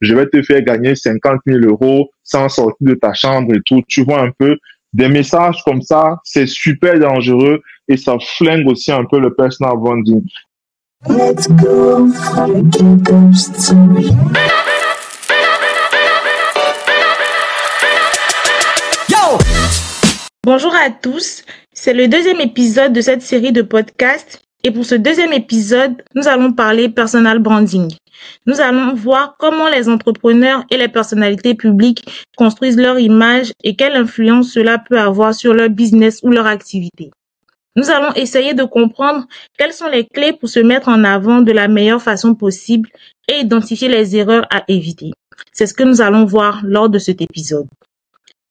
je vais te faire gagner 50 000 euros sans sortir de ta chambre et tout. Tu vois un peu des messages comme ça, c'est super dangereux et ça flingue aussi un peu le personal branding. Let's go Bonjour à tous, c'est le deuxième épisode de cette série de podcasts et pour ce deuxième épisode, nous allons parler personal branding. Nous allons voir comment les entrepreneurs et les personnalités publiques construisent leur image et quelle influence cela peut avoir sur leur business ou leur activité. Nous allons essayer de comprendre quelles sont les clés pour se mettre en avant de la meilleure façon possible et identifier les erreurs à éviter. C'est ce que nous allons voir lors de cet épisode.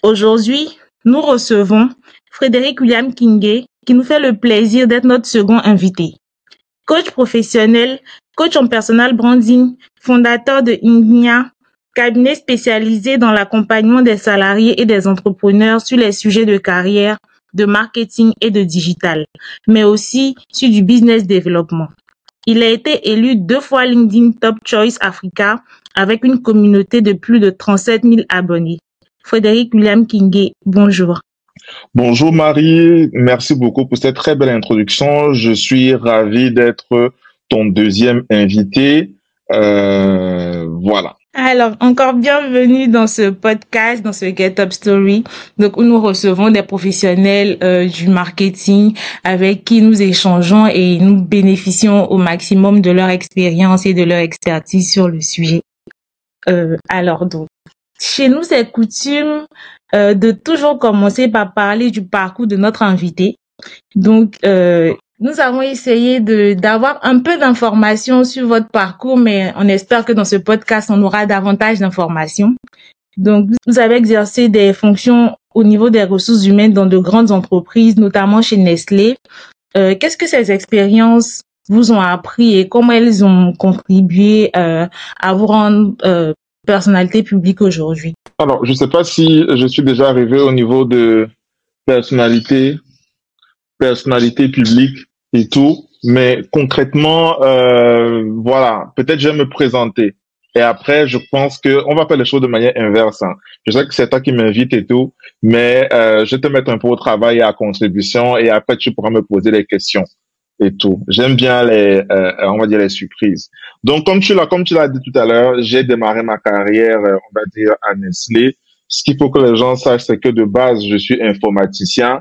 Aujourd'hui, nous recevons Frédéric William Kingé qui nous fait le plaisir d'être notre second invité. Coach professionnel, coach en personal branding, fondateur de Ignia, cabinet spécialisé dans l'accompagnement des salariés et des entrepreneurs sur les sujets de carrière, de marketing et de digital, mais aussi sur du business développement. Il a été élu deux fois LinkedIn Top Choice Africa avec une communauté de plus de 37 000 abonnés. Frédéric William Kingé, bonjour. Bonjour Marie, merci beaucoup pour cette très belle introduction. Je suis ravi d'être ton deuxième invité. Euh, voilà. Alors, encore bienvenue dans ce podcast, dans ce Get Up Story, donc où nous recevons des professionnels euh, du marketing avec qui nous échangeons et nous bénéficions au maximum de leur expérience et de leur expertise sur le sujet. Euh, alors, donc, chez nous, c'est coutume euh, de toujours commencer par parler du parcours de notre invité. Donc, euh, nous avons essayé de d'avoir un peu d'informations sur votre parcours, mais on espère que dans ce podcast, on aura davantage d'informations. Donc, vous avez exercé des fonctions au niveau des ressources humaines dans de grandes entreprises, notamment chez Nestlé. Euh, Qu'est-ce que ces expériences vous ont appris et comment elles ont contribué euh, à vous rendre euh, personnalité publique aujourd'hui? Alors, je ne sais pas si je suis déjà arrivé au niveau de personnalité, personnalité publique et tout. Mais concrètement, euh, voilà, peut-être je vais me présenter. Et après, je pense que on va faire les choses de manière inverse. Hein. Je sais que c'est toi qui m'invite et tout, mais euh, je vais te mettre un peu au travail et à contribution, et après tu pourras me poser des questions et tout. J'aime bien les, euh, on va dire les surprises. Donc comme tu l'as, comme tu l'as dit tout à l'heure, j'ai démarré ma carrière, euh, on va dire à Nestlé. Ce qu'il faut que les gens sachent, c'est que de base, je suis informaticien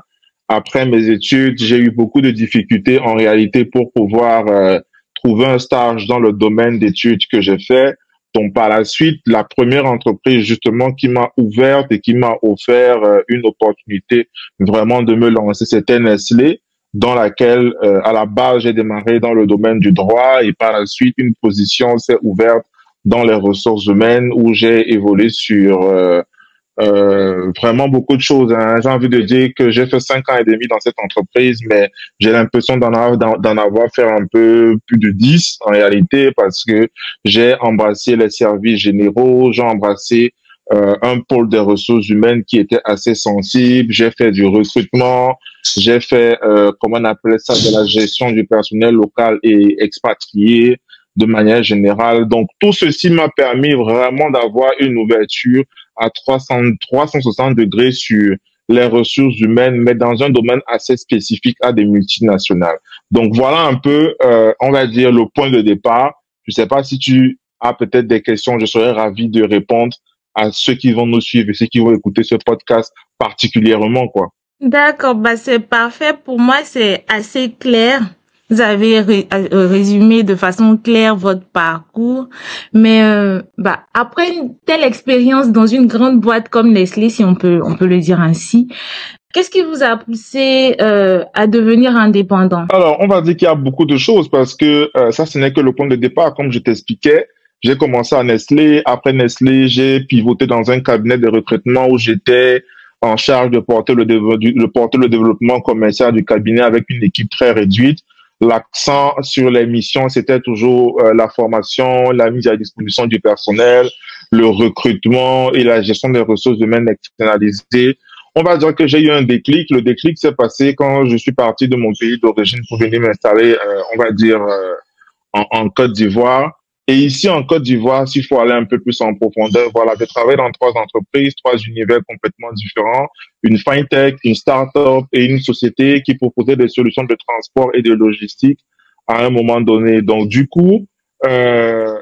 après mes études, j'ai eu beaucoup de difficultés en réalité pour pouvoir euh, trouver un stage dans le domaine d'études que j'ai fait. Donc par la suite, la première entreprise justement qui m'a ouverte et qui m'a offert euh, une opportunité vraiment de me lancer, c'était Nestlé, dans laquelle euh, à la base j'ai démarré dans le domaine du droit et par la suite une position s'est ouverte dans les ressources humaines où j'ai évolué sur euh, vraiment beaucoup de choses. Hein. J'ai envie de dire que j'ai fait cinq ans et demi dans cette entreprise, mais j'ai l'impression d'en avoir, avoir fait un peu plus de dix en réalité parce que j'ai embrassé les services généraux, j'ai embrassé euh, un pôle des ressources humaines qui était assez sensible. J'ai fait du recrutement, j'ai fait, euh, comment on appelle ça, de la gestion du personnel local et expatrié de manière générale. Donc tout ceci m'a permis vraiment d'avoir une ouverture à 300, 360 degrés sur les ressources humaines, mais dans un domaine assez spécifique à des multinationales. Donc voilà un peu, euh, on va dire, le point de départ. Je sais pas si tu as peut-être des questions, je serais ravi de répondre à ceux qui vont nous suivre et ceux qui vont écouter ce podcast particulièrement, quoi. D'accord, bah c'est parfait. Pour moi, c'est assez clair. Vous avez euh, résumé de façon claire votre parcours, mais euh, bah après une telle expérience dans une grande boîte comme Nestlé, si on peut on peut le dire ainsi, qu'est-ce qui vous a poussé euh, à devenir indépendant? Alors on va dire qu'il y a beaucoup de choses parce que ça ce n'est que le point de départ, comme je t'expliquais. J'ai commencé à Nestlé. Après Nestlé, j'ai pivoté dans un cabinet de recrutement où j'étais en charge de porter le, de porter le développement commercial du cabinet avec une équipe très réduite l'accent sur les missions, c'était toujours euh, la formation, la mise à disposition du personnel, le recrutement et la gestion des ressources humaines externalisées. On va dire que j'ai eu un déclic. Le déclic s'est passé quand je suis parti de mon pays d'origine pour venir m'installer, euh, on va dire, euh, en, en, Côte d'Ivoire. Et ici, en Côte d'Ivoire, s'il faut aller un peu plus en profondeur, voilà, j'ai travaillé dans trois entreprises, trois univers complètement différents, une fintech, une start-up et une société qui proposait des solutions de transport et de logistique à un moment donné. Donc, du coup, euh,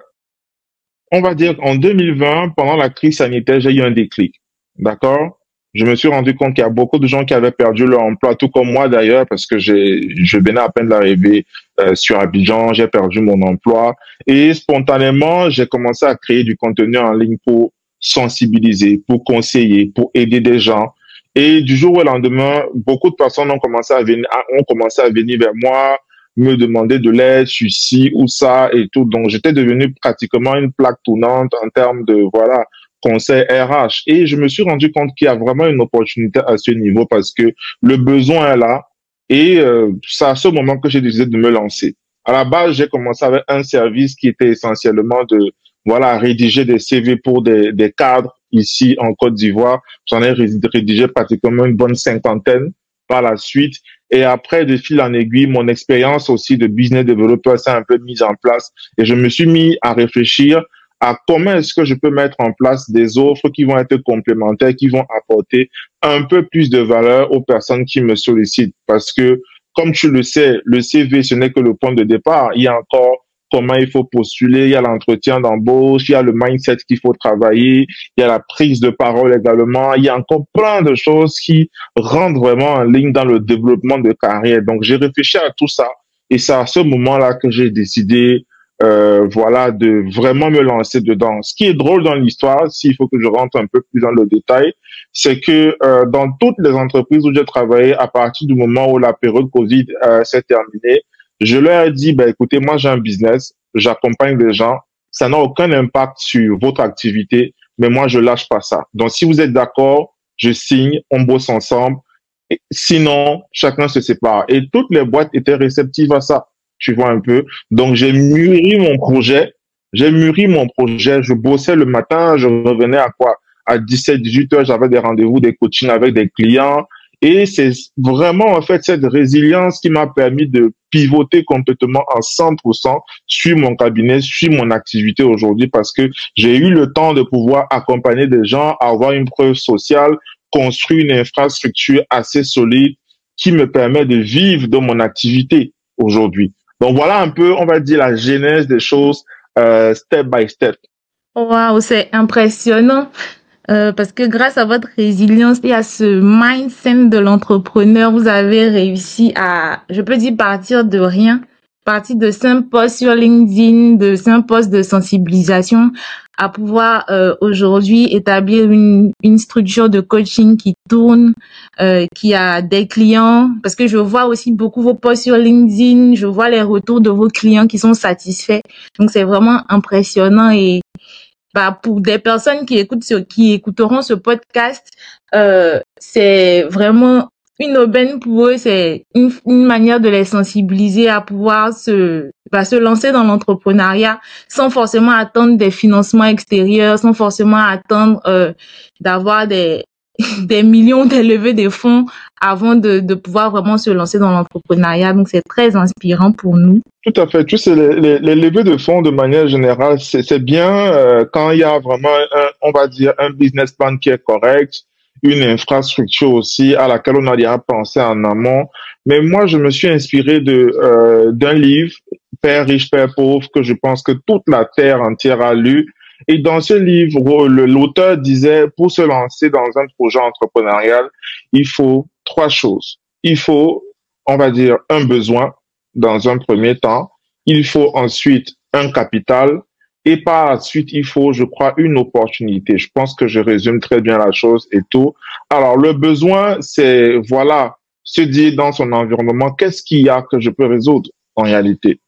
on va dire en 2020, pendant la crise sanitaire, j'ai eu un déclic. D'accord? Je me suis rendu compte qu'il y a beaucoup de gens qui avaient perdu leur emploi, tout comme moi d'ailleurs, parce que j'ai, je venais à peine d'arriver euh, sur Abidjan, j'ai perdu mon emploi. Et spontanément, j'ai commencé à créer du contenu en ligne pour sensibiliser, pour conseiller, pour aider des gens. Et du jour au lendemain, beaucoup de personnes ont commencé à venir, ont commencé à venir vers moi, me demander de l'aide sur ci ou ça et tout. Donc, j'étais devenu pratiquement une plaque tournante en termes de, voilà, conseil RH. Et je me suis rendu compte qu'il y a vraiment une opportunité à ce niveau parce que le besoin est là. Et euh, c'est à ce moment que j'ai décidé de me lancer. À la base, j'ai commencé avec un service qui était essentiellement de, voilà, rédiger des CV pour des, des cadres ici en Côte d'Ivoire. J'en ai rédigé pratiquement une bonne cinquantaine par la suite. Et après, de fil en aiguille, mon expérience aussi de business developer s'est un peu mise en place et je me suis mis à réfléchir à comment est-ce que je peux mettre en place des offres qui vont être complémentaires, qui vont apporter un peu plus de valeur aux personnes qui me sollicitent? Parce que, comme tu le sais, le CV, ce n'est que le point de départ. Il y a encore comment il faut postuler, il y a l'entretien d'embauche, il y a le mindset qu'il faut travailler, il y a la prise de parole également, il y a encore plein de choses qui rentrent vraiment en ligne dans le développement de carrière. Donc j'ai réfléchi à tout ça et c'est à ce moment-là que j'ai décidé euh, voilà de vraiment me lancer dedans. Ce qui est drôle dans l'histoire, s'il faut que je rentre un peu plus dans le détail, c'est que euh, dans toutes les entreprises où j'ai travaillé, à partir du moment où la période Covid euh, s'est terminée, je leur ai dit, ben, écoutez, moi, j'ai un business, j'accompagne des gens, ça n'a aucun impact sur votre activité, mais moi, je lâche pas ça. Donc, si vous êtes d'accord, je signe, on bosse ensemble. sinon, chacun se sépare. Et toutes les boîtes étaient réceptives à ça. Tu vois un peu. Donc, j'ai mûri mon projet. J'ai mûri mon projet. Je bossais le matin. Je revenais à quoi? À 17, 18 heures, j'avais des rendez-vous, des coachings avec des clients. Et c'est vraiment en fait cette résilience qui m'a permis de pivoter complètement à 100% sur mon cabinet, sur mon activité aujourd'hui parce que j'ai eu le temps de pouvoir accompagner des gens, avoir une preuve sociale, construire une infrastructure assez solide qui me permet de vivre de mon activité aujourd'hui. Donc voilà un peu, on va dire, la genèse des choses euh, step by step. Waouh, c'est impressionnant. Euh, parce que grâce à votre résilience et à ce mindset de l'entrepreneur, vous avez réussi à, je peux dire, partir de rien, partir de cinq posts sur LinkedIn, de cinq posts de sensibilisation, à pouvoir euh, aujourd'hui établir une, une structure de coaching qui tourne, euh, qui a des clients, parce que je vois aussi beaucoup vos posts sur LinkedIn, je vois les retours de vos clients qui sont satisfaits. Donc c'est vraiment impressionnant et bah, pour des personnes qui écoutent ce, qui écouteront ce podcast, euh, c'est vraiment une aubaine pour eux, c'est une, une, manière de les sensibiliser à pouvoir se, bah, se lancer dans l'entrepreneuriat sans forcément attendre des financements extérieurs, sans forcément attendre euh, d'avoir des, des millions des fonds avant de, de pouvoir vraiment se lancer dans l'entrepreneuriat. Donc, c'est très inspirant pour nous. Tout à fait. Tu sais, les, les, levées de fonds, de manière générale, c'est bien euh, quand il y a vraiment, un, on va dire, un business plan qui est correct, une infrastructure aussi à laquelle on a déjà pensé en amont. Mais moi, je me suis inspiré de euh, d'un livre, Père riche, Père pauvre, que je pense que toute la terre entière a lu et dans ce livre, l'auteur disait, pour se lancer dans un projet entrepreneurial, il faut trois choses. Il faut, on va dire, un besoin dans un premier temps. Il faut ensuite un capital. Et par la suite, il faut, je crois, une opportunité. Je pense que je résume très bien la chose et tout. Alors, le besoin, c'est, voilà, se dire dans son environnement, qu'est-ce qu'il y a que je peux résoudre en réalité?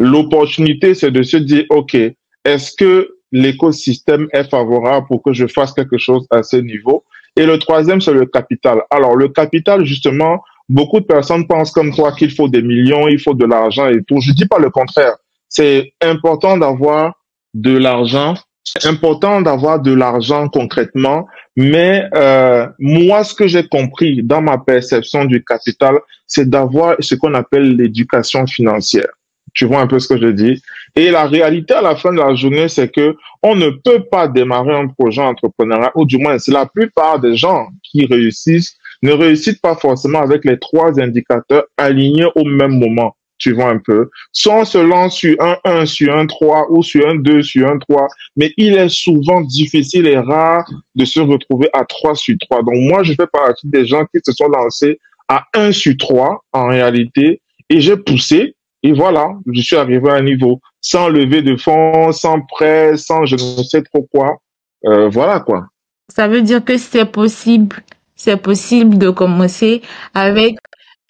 L'opportunité, c'est de se dire, OK, est-ce que l'écosystème est favorable pour que je fasse quelque chose à ce niveau? Et le troisième, c'est le capital. Alors, le capital, justement, beaucoup de personnes pensent comme toi qu'il faut des millions, il faut de l'argent et tout. Je dis pas le contraire. C'est important d'avoir de l'argent, important d'avoir de l'argent concrètement, mais euh, moi, ce que j'ai compris dans ma perception du capital, c'est d'avoir ce qu'on appelle l'éducation financière. Tu vois un peu ce que je dis? Et la réalité à la fin de la journée, c'est que on ne peut pas démarrer un projet entrepreneurial, ou du moins, c'est la plupart des gens qui réussissent ne réussissent pas forcément avec les trois indicateurs alignés au même moment. Tu vois un peu. Soit on se lance sur un 1, sur un 3 ou sur un 2, sur un 3. Mais il est souvent difficile et rare de se retrouver à 3 sur 3. Donc moi, je fais partie des gens qui se sont lancés à 1 sur 3 en réalité. Et j'ai poussé. Et voilà, je suis arrivé à un niveau sans lever de fonds, sans prêt, sans je ne sais trop quoi. Euh, voilà quoi. Ça veut dire que c'est possible c'est possible de commencer avec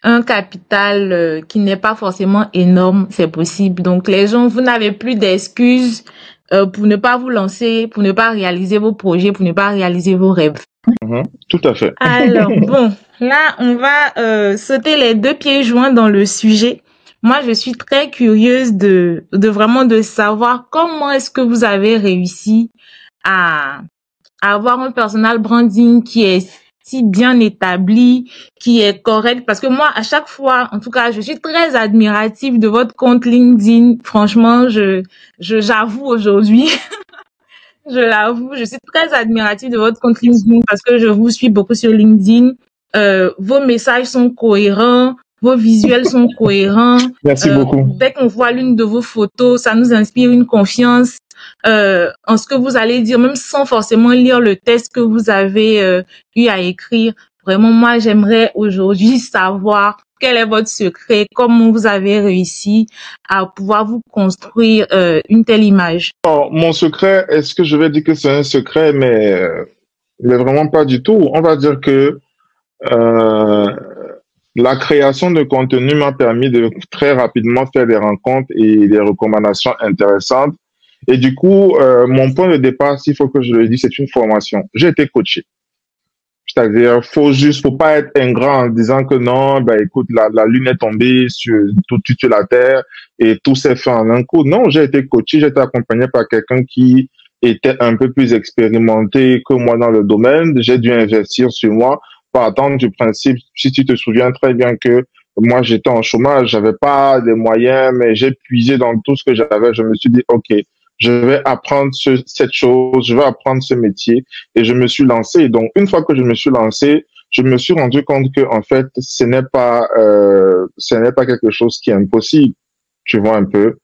un capital euh, qui n'est pas forcément énorme, c'est possible. Donc les gens, vous n'avez plus d'excuses euh, pour ne pas vous lancer, pour ne pas réaliser vos projets, pour ne pas réaliser vos rêves. Mm-hmm. tout à fait. Alors bon, là on va euh, sauter les deux pieds joints dans le sujet. Moi, je suis très curieuse de, de vraiment de savoir comment est-ce que vous avez réussi à, à avoir un personal branding qui est si bien établi, qui est correct. Parce que moi, à chaque fois, en tout cas, je suis très admirative de votre compte LinkedIn. Franchement, je, je, j'avoue aujourd'hui. je l'avoue, je suis très admirative de votre compte LinkedIn parce que je vous suis beaucoup sur LinkedIn. Euh, vos messages sont cohérents, vos visuels sont cohérents. Merci euh, beaucoup. Dès qu'on voit l'une de vos photos, ça nous inspire une confiance euh, en ce que vous allez dire, même sans forcément lire le texte que vous avez euh, eu à écrire. Vraiment, moi, j'aimerais aujourd'hui savoir quel est votre secret, comment vous avez réussi à pouvoir vous construire euh, une telle image. Oh, mon secret, est-ce que je vais dire que c'est un secret, mais, mais vraiment pas du tout. On va dire que la création de contenu m'a permis de très rapidement faire des rencontres et des recommandations intéressantes et du coup, euh, mon point de départ, s'il faut que je le dise, c'est une formation. J'ai été coaché. C'est-à-dire, faut juste, faut pas être ingrat en disant que non, ben écoute, la, la lune est tombée sur tout, sur la terre et tout s'est fait en un coup. Non, j'ai été coaché, j'ai été accompagné par quelqu'un qui était un peu plus expérimenté que moi dans le domaine. J'ai dû investir sur moi, partant du principe, si tu te souviens très bien que moi j'étais en chômage, j'avais pas des moyens, mais j'ai puisé dans tout ce que j'avais. Je me suis dit, ok, je vais apprendre cette chose, je vais apprendre ce métier et je me suis lancé. Donc une fois que je me suis lancé, je me suis rendu compte que en fait ce n'est pas euh, ce n'est pas quelque chose qui est impossible. Tu vois un peu?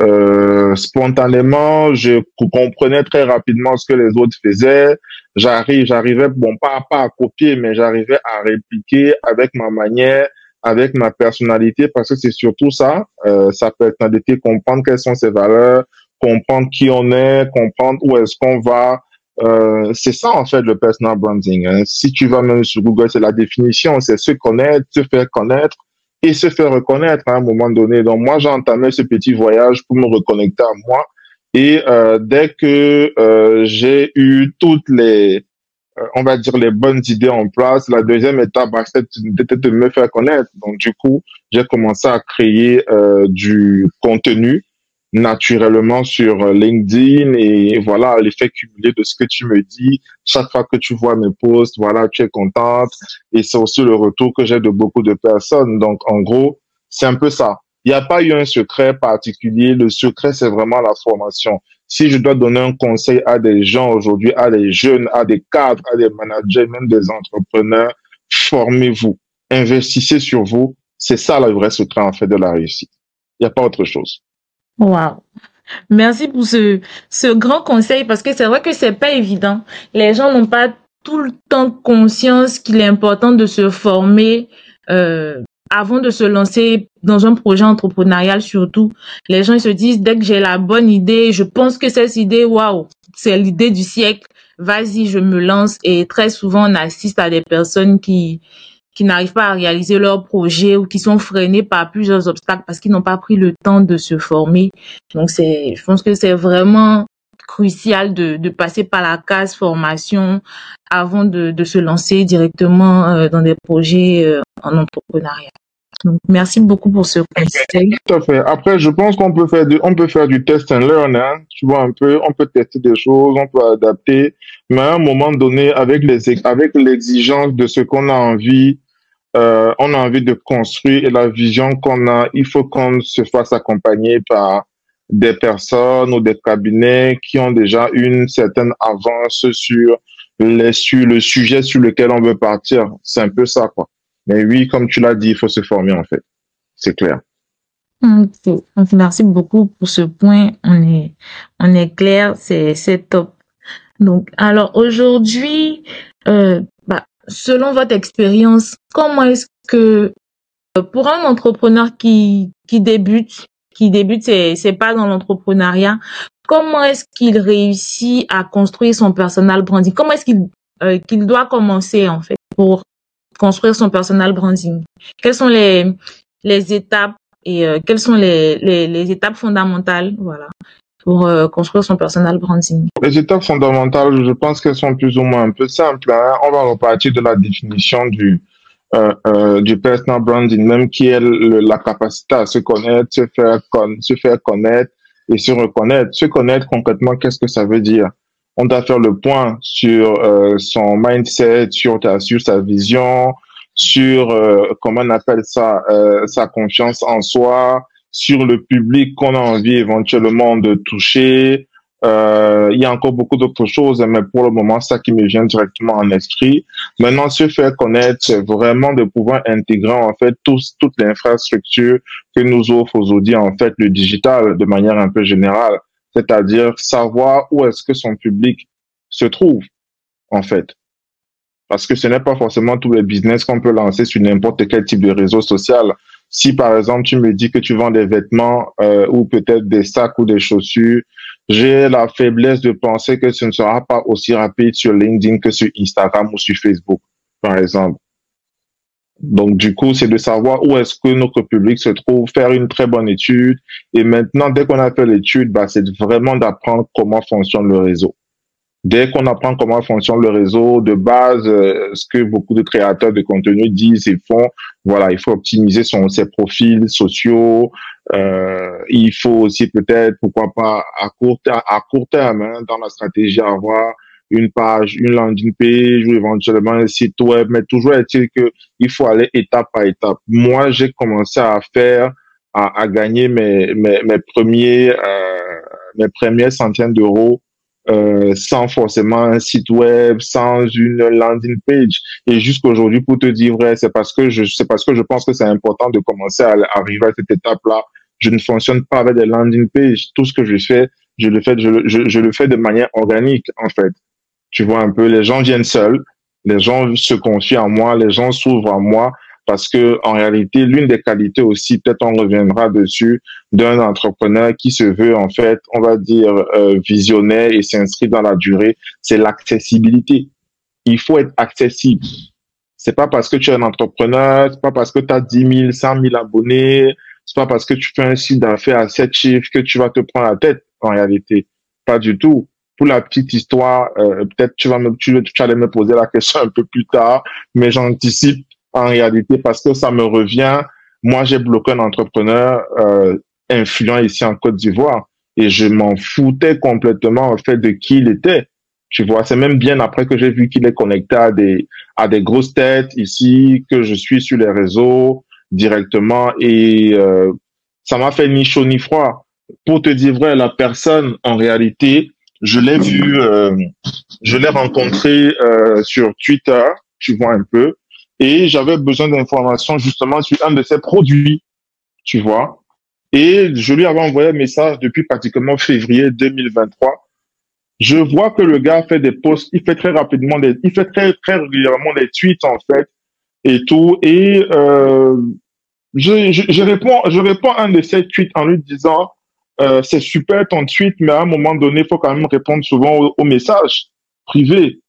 Euh, spontanément, je comprenais très rapidement ce que les autres faisaient. J'arrive, j'arrivais, bon, pas, pas à copier, mais j'arrivais à répliquer avec ma manière, avec ma personnalité, parce que c'est surtout ça, euh, sa personnalité, comprendre quelles sont ses valeurs, comprendre qui on est, comprendre où est-ce qu'on va. Euh, c'est ça en fait le personal branding. Hein. Si tu vas même sur Google, c'est la définition, c'est se connaître, se faire connaître et se faire reconnaître à un moment donné. Donc moi, j'ai entamé ce petit voyage pour me reconnecter à moi. Et euh, dès que euh, j'ai eu toutes les, on va dire les bonnes idées en place, la deuxième étape, bah, c'était de me faire connaître. Donc du coup, j'ai commencé à créer du contenu naturellement sur euh, LinkedIn et voilà l'effet cumulé de ce que tu me dis. Chaque fois que tu vois mes posts, voilà, tu es contente et c'est aussi le retour que j'ai de beaucoup de personnes. Donc en gros, c'est un peu ça. Il n'y a pas eu un secret particulier. Le secret, c'est vraiment la formation. Si je dois donner un conseil à des gens aujourd'hui, à des jeunes, à des cadres, à des managers, même des entrepreneurs, formez-vous, investissez sur vous. C'est ça le vrai secret en fait de la réussite. Il n'y a pas autre chose. Wow. Merci pour ce, ce grand conseil parce que c'est vrai que c'est pas évident. Les gens n'ont pas tout le temps conscience qu'il est important de se former euh, avant de se lancer dans un projet entrepreneurial surtout. Les gens se disent dès que j'ai la bonne idée, je pense que cette idée, waouh, c'est l'idée du siècle. Vas-y, je me lance et très souvent on assiste à des personnes qui qui n'arrivent pas à réaliser leur projet ou qui sont freinés par plusieurs obstacles parce qu'ils n'ont pas pris le temps de se former. Donc c'est, je pense que c'est vraiment crucial de, de passer par la case formation avant de, de se lancer directement euh, dans des projets euh, en entrepreneuriat. Donc, merci beaucoup pour ce conseil. Tout à fait. Après, je pense qu'on peut faire du, on peut faire du test and learn, hein. Tu vois un peu, on peut tester des choses, on peut adapter, mais à un moment donné, avec les, avec l'exigence de ce qu'on a envie euh, on a envie de construire et la vision qu'on a, il faut qu'on se fasse accompagner par des personnes ou des cabinets qui ont déjà une certaine avance sur le sujet sur lequel on veut partir. C'est un peu ça, quoi. Mais oui, comme tu l'as dit, il faut se former en fait. C'est clair. Merci beaucoup pour ce point. On est, on est clair, c'est, top. Donc, alors aujourd'hui, euh, selon votre expérience, comment est-ce que euh, pour un entrepreneur qui, qui débute, qui débute, c'est, c'est pas dans l'entrepreneuriat, comment est-ce qu'il réussit à construire son personal branding? Comment est-ce qu'il euh, qu'il doit commencer en fait pour construire son personal branding? Quelles sont les les étapes et euh, quelles sont les, les, les étapes fondamentales? Voilà pour euh, construire son personal branding Les étapes fondamentales, je pense qu'elles sont plus ou moins un peu simples. Hein. On va repartir de la définition du euh, euh, du personal branding, même qui est la capacité à se connaître, se faire, se faire connaître et se reconnaître. Se connaître concrètement, qu'est-ce que ça veut dire? On doit faire le point sur euh, son mindset, sur, sur sa vision, sur euh, comment on appelle ça, sa confiance en soi, sur le public qu'on a envie éventuellement de toucher, euh, il y a encore beaucoup d'autres choses, mais pour le moment, ça qui me vient directement en esprit. Maintenant, se faire connaître, c'est vraiment de pouvoir intégrer en fait tous, toute l'infrastructure que nous offre aujourd'hui en fait le digital de manière un peu générale, c'est-à-dire savoir où est-ce que son public se trouve en fait. Parce que ce n'est pas forcément tous les business qu'on peut lancer sur n'importe quel type de réseau social. Si par exemple tu me dis que tu vends des vêtements euh, ou peut-être des sacs ou des chaussures, j'ai la faiblesse de penser que ce ne sera pas aussi rapide sur LinkedIn que sur Instagram ou sur Facebook, par exemple. Donc, du coup, c'est de savoir où est-ce que notre public se trouve, faire une très bonne étude. Et maintenant, dès qu'on a fait l'étude, bah, c'est vraiment d'apprendre comment fonctionne le réseau. Dès qu'on apprend comment fonctionne le réseau, de base, euh, ce que beaucoup de créateurs de contenu disent et font, voilà, il faut optimiser son, ses profils sociaux. Euh, il faut aussi peut-être, pourquoi pas, à court, à court terme, hein, dans la stratégie, avoir une page, une landing page ou éventuellement un site web, mais toujours est-il que il faut aller étape par étape. Moi, j'ai commencé à faire, à, à gagner mes, mes, mes premiers, euh, mes premiers centaines d'euros euh, sans forcément un site web, sans une landing page. Et jusqu'aujourd'hui, pour te dire vrai, c'est parce que je, c'est parce que je pense que c'est important de commencer à, arriver à cette étape-là. Je ne fonctionne pas avec des landing pages. Tout ce que je fais, je le fais, je, je, je le fais de manière organique, en fait. Tu vois un peu, les gens viennent seuls, les gens se confient en moi, les gens s'ouvrent à moi parce que en réalité, l'une des qualités aussi, peut-être on reviendra dessus, d'un entrepreneur qui se veut en fait, on va dire euh, visionnaire et s'inscrit dans la durée, c'est l'accessibilité. Il faut être accessible. C'est pas parce que tu es un entrepreneur, c'est pas parce que tu as 10 000, 100 000 abonnés, c'est pas parce que tu fais un site d'affaires à 7 chiffres que tu vas te prendre la tête en réalité. Pas du tout. Pour la petite histoire, euh, peut-être tu vas me, tu, tu allais me poser la question un peu plus tard, mais j'anticipe en réalité parce que ça me revient. Moi, j'ai bloqué un entrepreneur euh, influent ici en Côte d'Ivoire et je m'en foutais complètement en fait de qui il était. Tu vois, c'est même bien après que j'ai vu qu'il est connecté à des à des grosses têtes ici, que je suis sur les réseaux directement et euh, ça m'a fait ni chaud ni froid. Pour te dire vrai, la personne en réalité, je l'ai vu, euh, je l'ai rencontré euh, sur Twitter, tu vois un peu, et j'avais besoin d'informations justement sur un de ses produits, tu vois. Et je lui avais envoyé un message depuis pratiquement février 2023. Je vois que le gars fait des posts, il fait très rapidement des, il fait très très régulièrement des tweets en fait et tout. Et euh, je, je, je, réponds, je réponds à un de ses tweets en lui disant euh, c'est super ton tweet, mais à un moment donné, faut quand même répondre souvent aux, aux messages privés.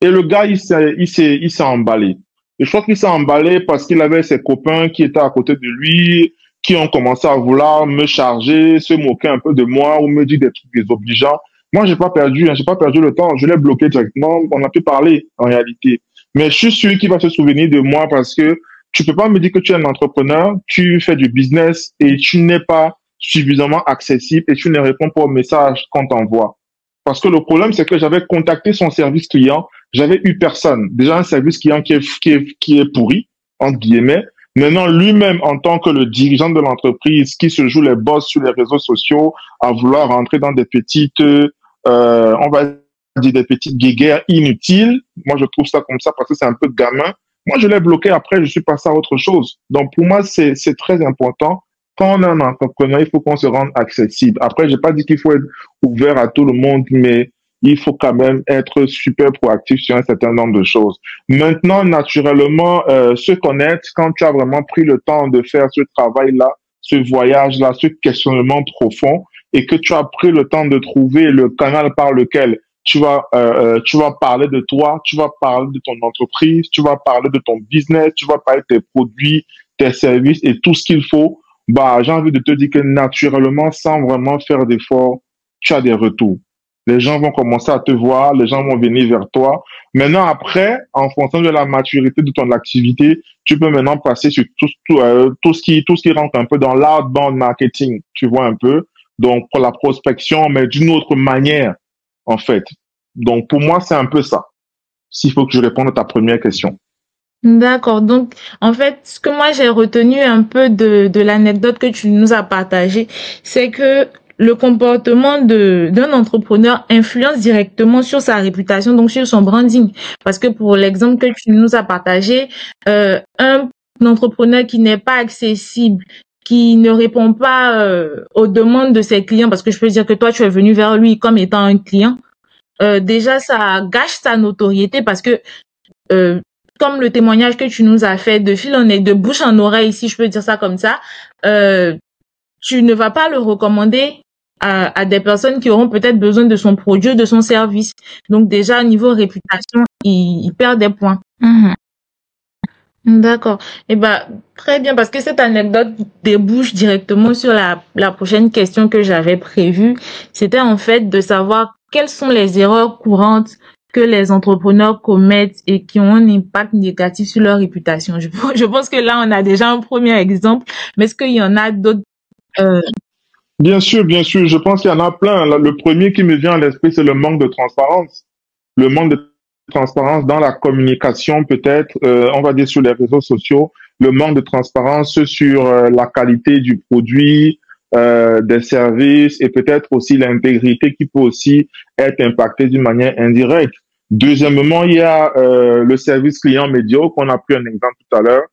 Et le gars, il s'est, il s'est, il s'est emballé. Je crois qu'il s'est emballé parce qu'il avait ses copains qui étaient à côté de lui, qui ont commencé à vouloir me charger, se moquer un peu de moi ou me dire des trucs désobligeants. Moi, j'ai pas perdu, hein, j'ai pas perdu le temps. Je l'ai bloqué directement. On a pu parler en réalité. Mais je suis celui qui va se souvenir de moi parce que tu peux pas me dire que tu es un entrepreneur, tu fais du business et tu n'es pas suffisamment accessible et tu ne réponds pas aux messages qu'on t'envoie. Parce que le problème, c'est que j'avais contacté son service client, j'avais eu personne. Déjà un service client qui est, qui est, qui est pourri, entre guillemets. Maintenant, lui-même, en tant que le dirigeant de l'entreprise, qui se joue les boss sur les réseaux sociaux, à vouloir rentrer dans des petites, euh, on va dire des petites guéguerres inutiles. Moi, je trouve ça comme ça parce que c'est un peu gamin. Moi, je l'ai bloqué. Après, je suis passé à autre chose. Donc, pour moi, c'est très important. Quand on est un entrepreneur, il faut qu'on se rende accessible. Après, j'ai pas dit qu'il faut être ouvert à tout le monde, mais il faut quand même être super proactif sur un certain nombre de choses. Maintenant, naturellement, euh, se connaître, quand tu as vraiment pris le temps de faire ce travail-là, ce voyage-là, ce questionnement profond, et que tu as pris le temps de trouver le canal par lequel tu vas, euh, euh, tu vas parler de toi, tu vas parler de ton entreprise, tu vas parler de ton business, tu vas parler de tes produits, tes services et tout ce qu'il faut. Bah, j'ai envie de te dire que naturellement, sans vraiment faire d'efforts, tu as des retours. Les gens vont commencer à te voir, les gens vont venir vers toi. Maintenant, après, en fonction de la maturité de ton activité, tu peux maintenant passer sur tout, tout, euh, tout ce qui tout ce qui rentre un peu dans l'outbound marketing, tu vois un peu. Donc, pour la prospection, mais d'une autre manière en fait. Donc, pour moi, c'est un peu ça. S'il faut que je réponde à ta première question. D'accord. Donc, en fait, ce que moi j'ai retenu un peu de, de l'anecdote que tu nous as partagée, c'est que le comportement d'un entrepreneur influence directement sur sa réputation, donc sur son branding. Parce que pour l'exemple que tu nous as partagé, euh, un entrepreneur qui n'est pas accessible, qui ne répond pas euh, aux demandes de ses clients, parce que je peux dire que toi, tu es venu vers lui comme étant un client, euh, déjà, ça gâche sa notoriété parce que, comme le témoignage que tu nous as fait de fil en aiguille, de bouche en oreille, si je peux dire ça comme ça, tu ne vas pas le recommander à, des personnes qui auront peut-être besoin de son produit, de son service. Donc déjà, au niveau réputation, il, il perd des points. Mm-hmm. D'accord. Eh ben, très bien, parce que cette anecdote débouche directement sur la, la prochaine question que j'avais prévue. C'était en fait de savoir quelles sont les erreurs courantes que les entrepreneurs commettent et qui ont un impact négatif sur leur réputation. Je, je pense que là, on a déjà un premier exemple, mais est-ce qu'il y en a d'autres euh... Bien sûr, bien sûr. Je pense qu'il y en a plein. Le premier qui me vient à l'esprit, c'est le manque de transparence. Le manque de transparence dans la communication, peut-être, euh, on va dire sur les réseaux sociaux, le manque de transparence sur euh, la qualité du produit, euh, des services et peut-être aussi l'intégrité qui peut aussi être impactée d'une manière indirecte. Deuxièmement, il y a le service client médiocre, on a pris un exemple tout à l'heure.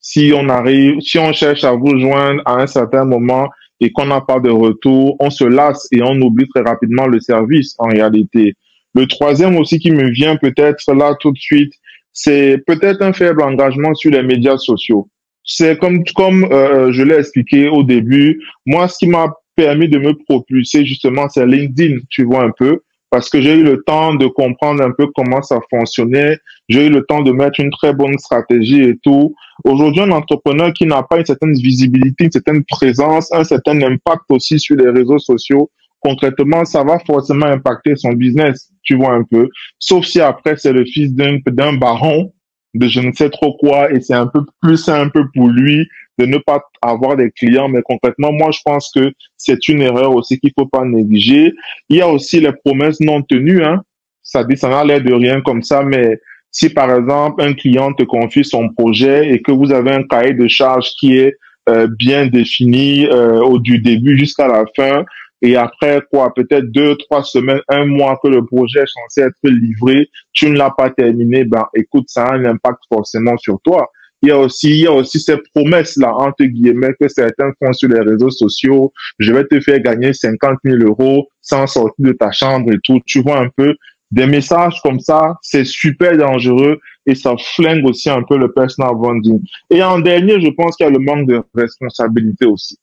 Si on arrive, si on cherche à vous joindre à un certain moment et qu'on n'a pas de retour, on se lasse et on oublie très rapidement le service en réalité. Le troisième aussi qui me vient peut-être là tout de suite, c'est peut-être un faible engagement sur les médias sociaux. C'est comme comme euh, je l'ai expliqué au début, moi ce qui m'a permis de me propulser justement c'est LinkedIn, tu vois un peu, parce que j'ai eu le temps de comprendre un peu comment ça fonctionnait, j'ai eu le temps de mettre une très bonne stratégie et tout. Aujourd'hui, un entrepreneur qui n'a pas une certaine visibilité, une certaine présence, un certain impact aussi sur les réseaux sociaux, concrètement, ça va forcément impacter son business, tu vois un peu. Sauf si après, c'est le fils d'un, baron, de je ne sais trop quoi, et c'est un peu plus simple pour lui de ne pas avoir des clients. Mais concrètement, moi, je pense que c'est une erreur aussi qu'il faut pas négliger. Il y a aussi les promesses non tenues, hein. Ça dit, ça n'a l'air de rien comme ça, mais si par exemple un client te confie son projet et que vous avez un cahier de charges qui est euh, bien défini euh, au du début jusqu'à la fin, et après quoi, peut-être deux, trois semaines, un mois que le projet est censé être livré, tu ne l'as pas terminé, ben écoute, ça a un impact forcément sur toi. Il y a aussi, il y a aussi ces promesses-là, entre guillemets, que certains font sur les réseaux sociaux. Je vais te faire gagner 50 000 euros sans sortir de ta chambre et tout. Tu vois un peu des messages comme ça, c'est super dangereux et ça flingue aussi un peu le personal branding. Et en dernier, je pense qu'il y a le manque de responsabilité aussi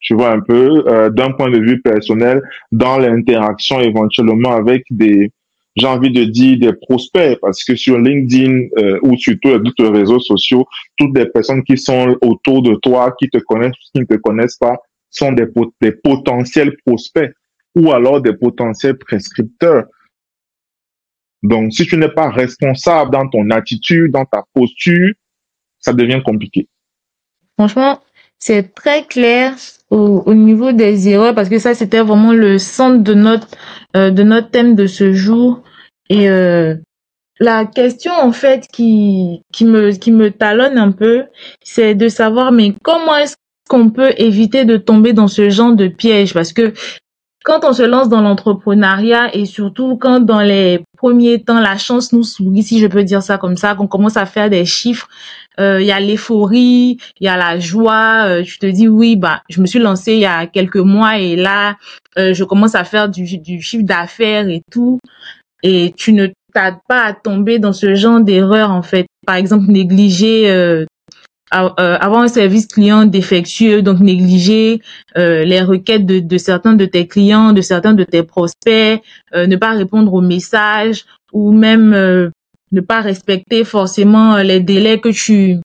tu vois un peu, euh, d'un point de vue personnel, dans l'interaction éventuellement avec des, j'ai envie de dire des prospects, parce que sur LinkedIn euh, ou sur tous les autres réseaux sociaux, toutes les personnes qui sont autour de toi, qui te connaissent qui ne te connaissent pas, sont des, des potentiels prospects ou alors des potentiels prescripteurs. Donc, si tu n'es pas responsable dans ton attitude, dans ta posture, ça devient compliqué. Franchement, c'est très clair au, au, niveau des erreurs parce que ça c'était vraiment le centre de notre euh, de notre thème de ce jour et euh, la question en fait qui qui me qui me talonne un peu, c'est de savoir mais comment est-ce qu'on peut éviter de tomber dans ce genre de piège? Parce que quand on se lance dans l'entrepreneuriat et surtout quand dans les premiers temps la chance nous sourit si je peux dire ça comme ça qu'on commence à faire des chiffres euh, il y a l'euphorie il y a la joie euh, tu te dis oui bah je me suis lancé il y a quelques mois et là euh, je commence à faire du, du chiffre d'affaires et tout et tu ne t'as pas à tomber dans ce genre d'erreur en fait. Par exemple, négliger euh, euh, avoir un service client défectueux, donc négliger euh, les requêtes de, de, certains de tes clients, de certains de tes prospects, euh, ne pas répondre aux messages ou même euh, ne pas respecter forcément les délais que tu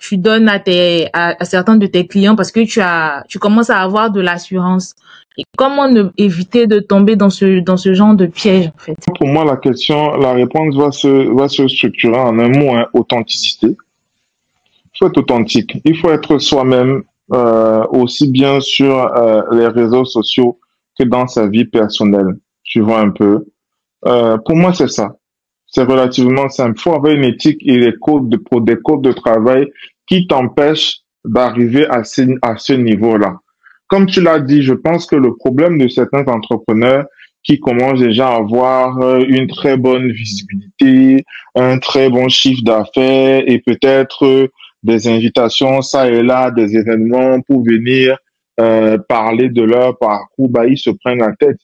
tu donnes à tes à, à, certains de tes clients parce que tu as tu commences à avoir de l'assurance. Comment éviter de tomber dans ce dans ce genre de piège en fait? Pour moi, la question, la réponse va se va se structurer en un mot hein, authenticité. Il faut être authentique. Il faut être soi-même euh, aussi bien sur euh, les réseaux sociaux que dans sa vie personnelle. Tu vois un peu. Euh, pour moi, c'est ça. C'est relativement simple. Il faut avoir une éthique et des codes de, des codes de travail qui t'empêchent d'arriver à ce, à ce niveau-là comme tu l'as dit, je pense que le problème de certains entrepreneurs qui commencent déjà à avoir euh, une très bonne visibilité, un très bon chiffre d'affaires et peut-être euh, des invitations ça et là, des événements pour venir euh, parler de leur parcours, bah, ils se prennent la tête.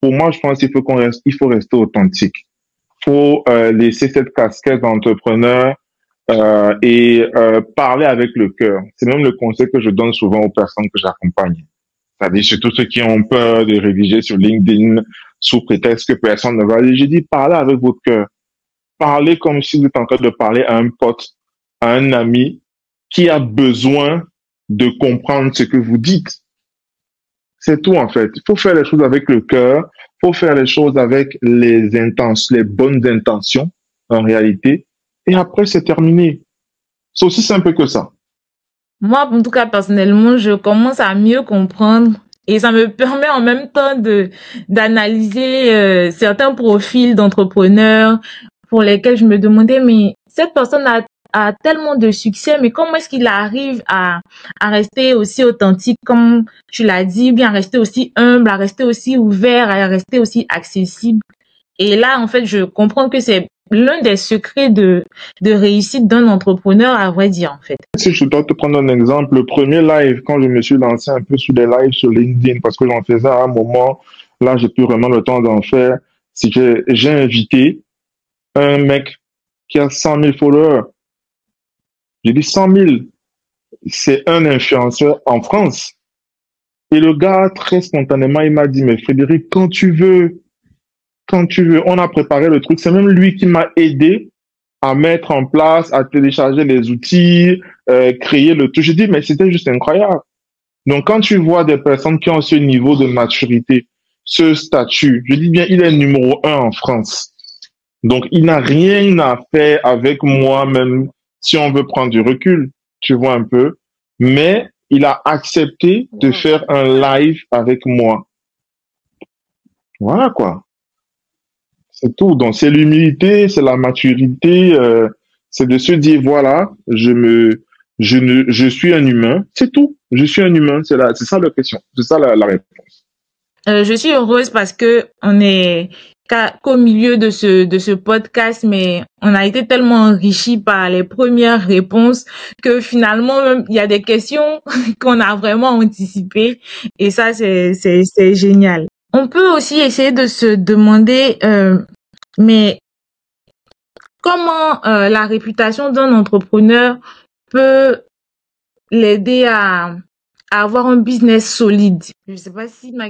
Pour moi, je pense qu'il faut qu'on reste, il faut rester authentique. Il faut euh, laisser cette casquette d'entrepreneur euh, et parler avec le cœur. C'est même le conseil que je donne souvent aux personnes que j'accompagne. C'est-à-dire surtout ceux qui ont peur de rédiger sur LinkedIn sous prétexte que personne ne va aller. J'ai dit, parlez avec votre cœur. Parlez comme si vous êtes en train de parler à un pote, à un ami qui a besoin de comprendre ce que vous dites. C'est tout en fait. Il faut faire les choses avec le cœur. Il faut faire les choses avec les intentions, les bonnes intentions en réalité. Et après, c'est terminé. C'est aussi simple que ça. Moi, en tout cas, personnellement, je commence à mieux comprendre et ça me permet en même temps de d'analyser euh, certains profils d'entrepreneurs pour lesquels je me demandais, mais cette personne a, a tellement de succès, mais comment est-ce qu'il arrive à, à rester aussi authentique, comme tu l'as dit, bien rester aussi humble, à rester aussi ouvert, à rester aussi accessible? Et là, en fait, je comprends que c'est l'un des secrets de, de réussite d'un entrepreneur, à vrai dire, en fait. Si je dois te prendre un exemple, le premier live, quand je me suis lancé un peu sur des lives sur LinkedIn, parce que j'en faisais à un moment, là, j'ai plus vraiment le temps d'en faire, si j'ai invité un mec qui a 100 000 followers. J'ai dit 100 000. C'est un influenceur en France. Et le gars, très spontanément, il m'a dit, mais Frédéric, quand tu veux, quand tu veux. On a préparé le truc. C'est même lui qui m'a aidé à mettre en place, à télécharger les outils, euh, créer le tout. Je dis, mais c'était juste incroyable. Donc, quand tu vois des personnes qui ont ce niveau de maturité, ce statut, je dis bien, il est numéro un en France. Donc, il n'a rien à faire avec moi, même si on veut prendre du recul, tu vois un peu. Mais il a accepté de faire un live avec moi. Voilà quoi. C'est tout. Donc c'est l'humilité, c'est la maturité, euh, c'est de se dire voilà, je me, je ne, je suis un humain. C'est tout. Je suis un humain. C'est c'est ça la question. C'est ça la, réponse. Euh, je suis heureuse parce que on est qu'au milieu de ce de ce podcast, mais on a été tellement enrichi par les premières réponses que finalement il y a des questions qu'on a vraiment anticipées et ça c'est c'est génial. On peut aussi essayer de se demander, euh, mais comment euh, la réputation d'un entrepreneur peut l'aider à, avoir un business solide? Je ne sais pas si ma,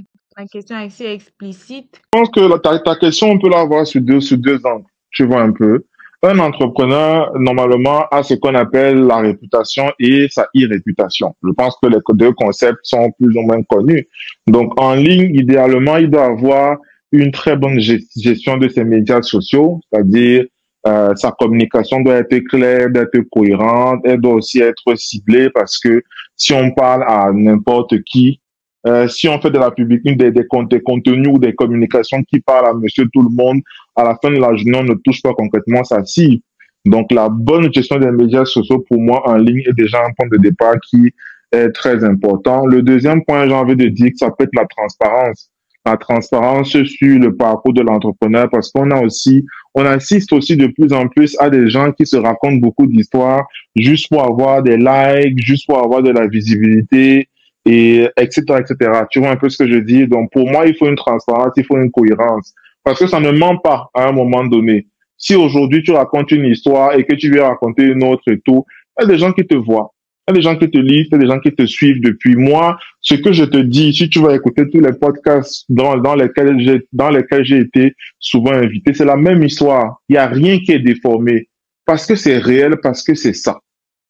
question est assez explicite. Je pense que ta, question, on peut l'avoir sur deux, sur deux angles. Tu vois un peu un entrepreneur, normalement, a ce qu'on appelle la réputation et sa irréputation. Je pense que les deux concepts sont plus ou moins connus. Donc, en ligne, idéalement, il doit avoir une très bonne gestion de ses médias sociaux, c'est-à-dire euh, sa communication doit être claire, doit être cohérente, elle doit aussi être ciblée parce que si on parle à n'importe qui, Euh, si on fait de la public, des, des, des contenus ou des communications qui parlent à monsieur tout le monde, à la fin de la journée, on ne touche pas concrètement sa cible. Donc, la bonne gestion des médias sociaux, pour moi, en ligne, est déjà un point de départ qui est très important. Le deuxième point, j'ai envie de dire que ça peut être la transparence. La transparence sur le parcours de l'entrepreneur parce qu'on a aussi, on assiste aussi de plus en plus à des gens qui se racontent beaucoup d'histoires juste pour avoir des likes, juste pour avoir de la visibilité, et etc etc tu vois un peu ce que je dis? Donc pour moi il faut une transparence il faut une cohérence parce que ça ne ment pas à un moment donné si aujourd'hui tu racontes une histoire et que tu viens raconter une autre et tout il y a des gens qui te voient il y a des gens qui te lisent, il y a des gens qui te suivent depuis moi. Ce que je te dis, si tu vas écouter tous les podcasts dans, dans lesquels j'ai, dans lesquels j'ai été souvent invité, c'est la même histoire. Il y a rien qui est déformé. Parce que c'est réel, parce que c'est ça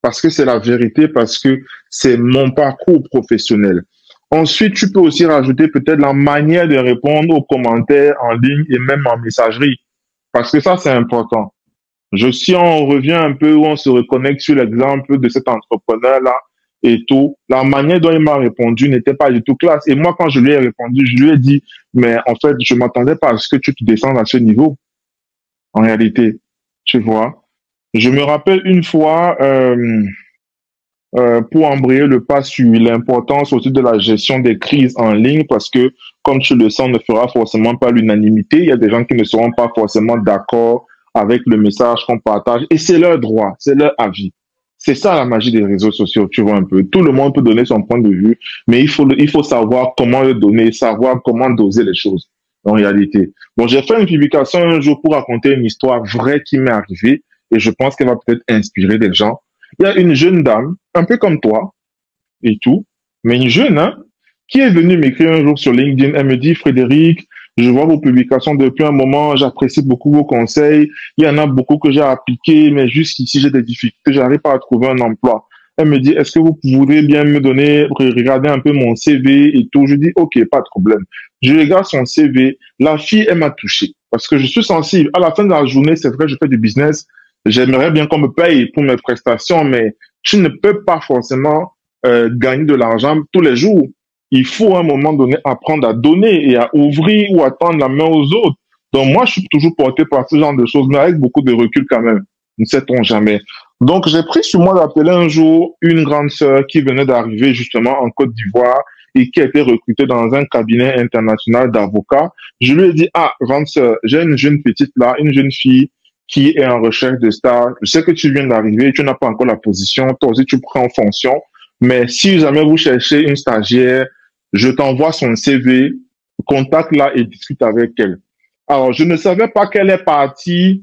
parce que c'est la vérité, parce que c'est mon parcours professionnel. Ensuite, tu peux aussi rajouter peut-être la manière de répondre aux commentaires en ligne et même en messagerie, parce que ça, c'est important. Je, si on revient un peu ou on se reconnecte sur l'exemple de cet entrepreneur-là et tout, la manière dont il m'a répondu n'était pas du tout classe. Et moi, quand je lui ai répondu, je lui ai dit, mais en fait, je m'attendais pas à ce que tu te descendes à ce niveau. En réalité, tu vois. Je me rappelle une fois, euh, euh, pour embrayer le pas sur l'importance aussi de la gestion des crises en ligne, parce que, comme tu le sens, on ne fera forcément pas l'unanimité. Il y a des gens qui ne seront pas forcément d'accord avec le message qu'on partage, et c'est leur droit, c'est leur avis. C'est ça la magie des réseaux sociaux, tu vois un peu. Tout le monde peut donner son point de vue, mais il faut, il faut savoir comment le donner, savoir comment doser les choses en réalité. Bon, j'ai fait une publication un jour pour raconter une histoire vraie qui m'est arrivée et je pense qu'elle va peut-être inspirer des gens. Il y a une jeune dame, un peu comme toi et tout, mais une jeune, hein, qui est venue m'écrire un jour sur LinkedIn. Elle me dit, Frédéric, je vois vos publications depuis un moment, j'apprécie beaucoup vos conseils. Il y en a beaucoup que j'ai appliqués, mais jusqu'ici, j'ai des difficultés, j'arrive pas à trouver un emploi. Elle me dit, est-ce que vous pourriez bien me donner, regarder un peu mon CV et tout? Je dis, OK, pas de problème. Je regarde son CV. La fille, elle m'a touché parce que je suis sensible. À la fin de la journée, c'est vrai, je fais du business, j'aimerais bien qu'on me paye pour mes prestations, mais tu ne peux pas forcément euh, gagner de l'argent tous les jours. Il faut à un moment donné apprendre à donner et à ouvrir ou à tendre la main aux autres. Donc moi, je suis toujours porté par ce genre de choses, mais avec beaucoup de recul quand même. Ne sait-on jamais. Donc j'ai pris sur moi d'appeler un jour une grande sœur qui venait d'arriver justement en Côte d'Ivoire et qui a été recrutée dans un cabinet international d'avocats. Je lui ai dit, ah, grande sœur, j'ai une jeune petite là, une jeune fille qui est en recherche de star. Je sais que tu viens d'arriver, tu n'as pas encore la position, toi aussi tu prends en fonction. Mais si jamais vous cherchez une stagiaire, je t'envoie son CV, contacte-la et discute avec elle. Alors, je ne savais pas qu'elle est partie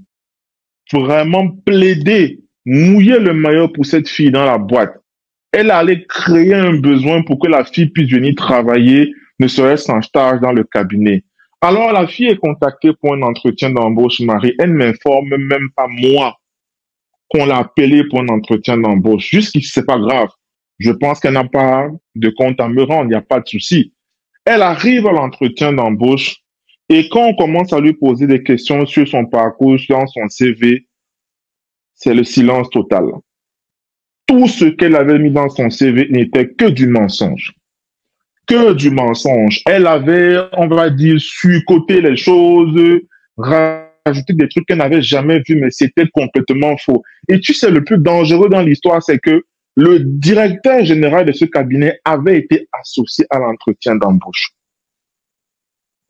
vraiment plaider, mouiller le maillot pour cette fille dans la boîte. Elle allait créer un besoin pour que la fille puisse venir travailler, ne serait-ce qu'en stage dans le cabinet. Alors, la fille est contactée pour un entretien d'embauche, Marie. Elle m'informe même pas moi qu'on l'a appelée pour un entretien d'embauche. Jusqu'ici, c'est pas grave. Je pense qu'elle n'a pas de compte à me rendre. Il n'y a pas de souci. Elle arrive à l'entretien d'embauche et quand on commence à lui poser des questions sur son parcours, sur son CV, c'est le silence total. Tout ce qu'elle avait mis dans son CV n'était que du mensonge que du mensonge. Elle avait, on va dire, surcoté les choses, rajouté des trucs qu'elle n'avait jamais vus, mais c'était complètement faux. Et tu sais, le plus dangereux dans l'histoire, c'est que le directeur général de ce cabinet avait été associé à l'entretien d'embauche.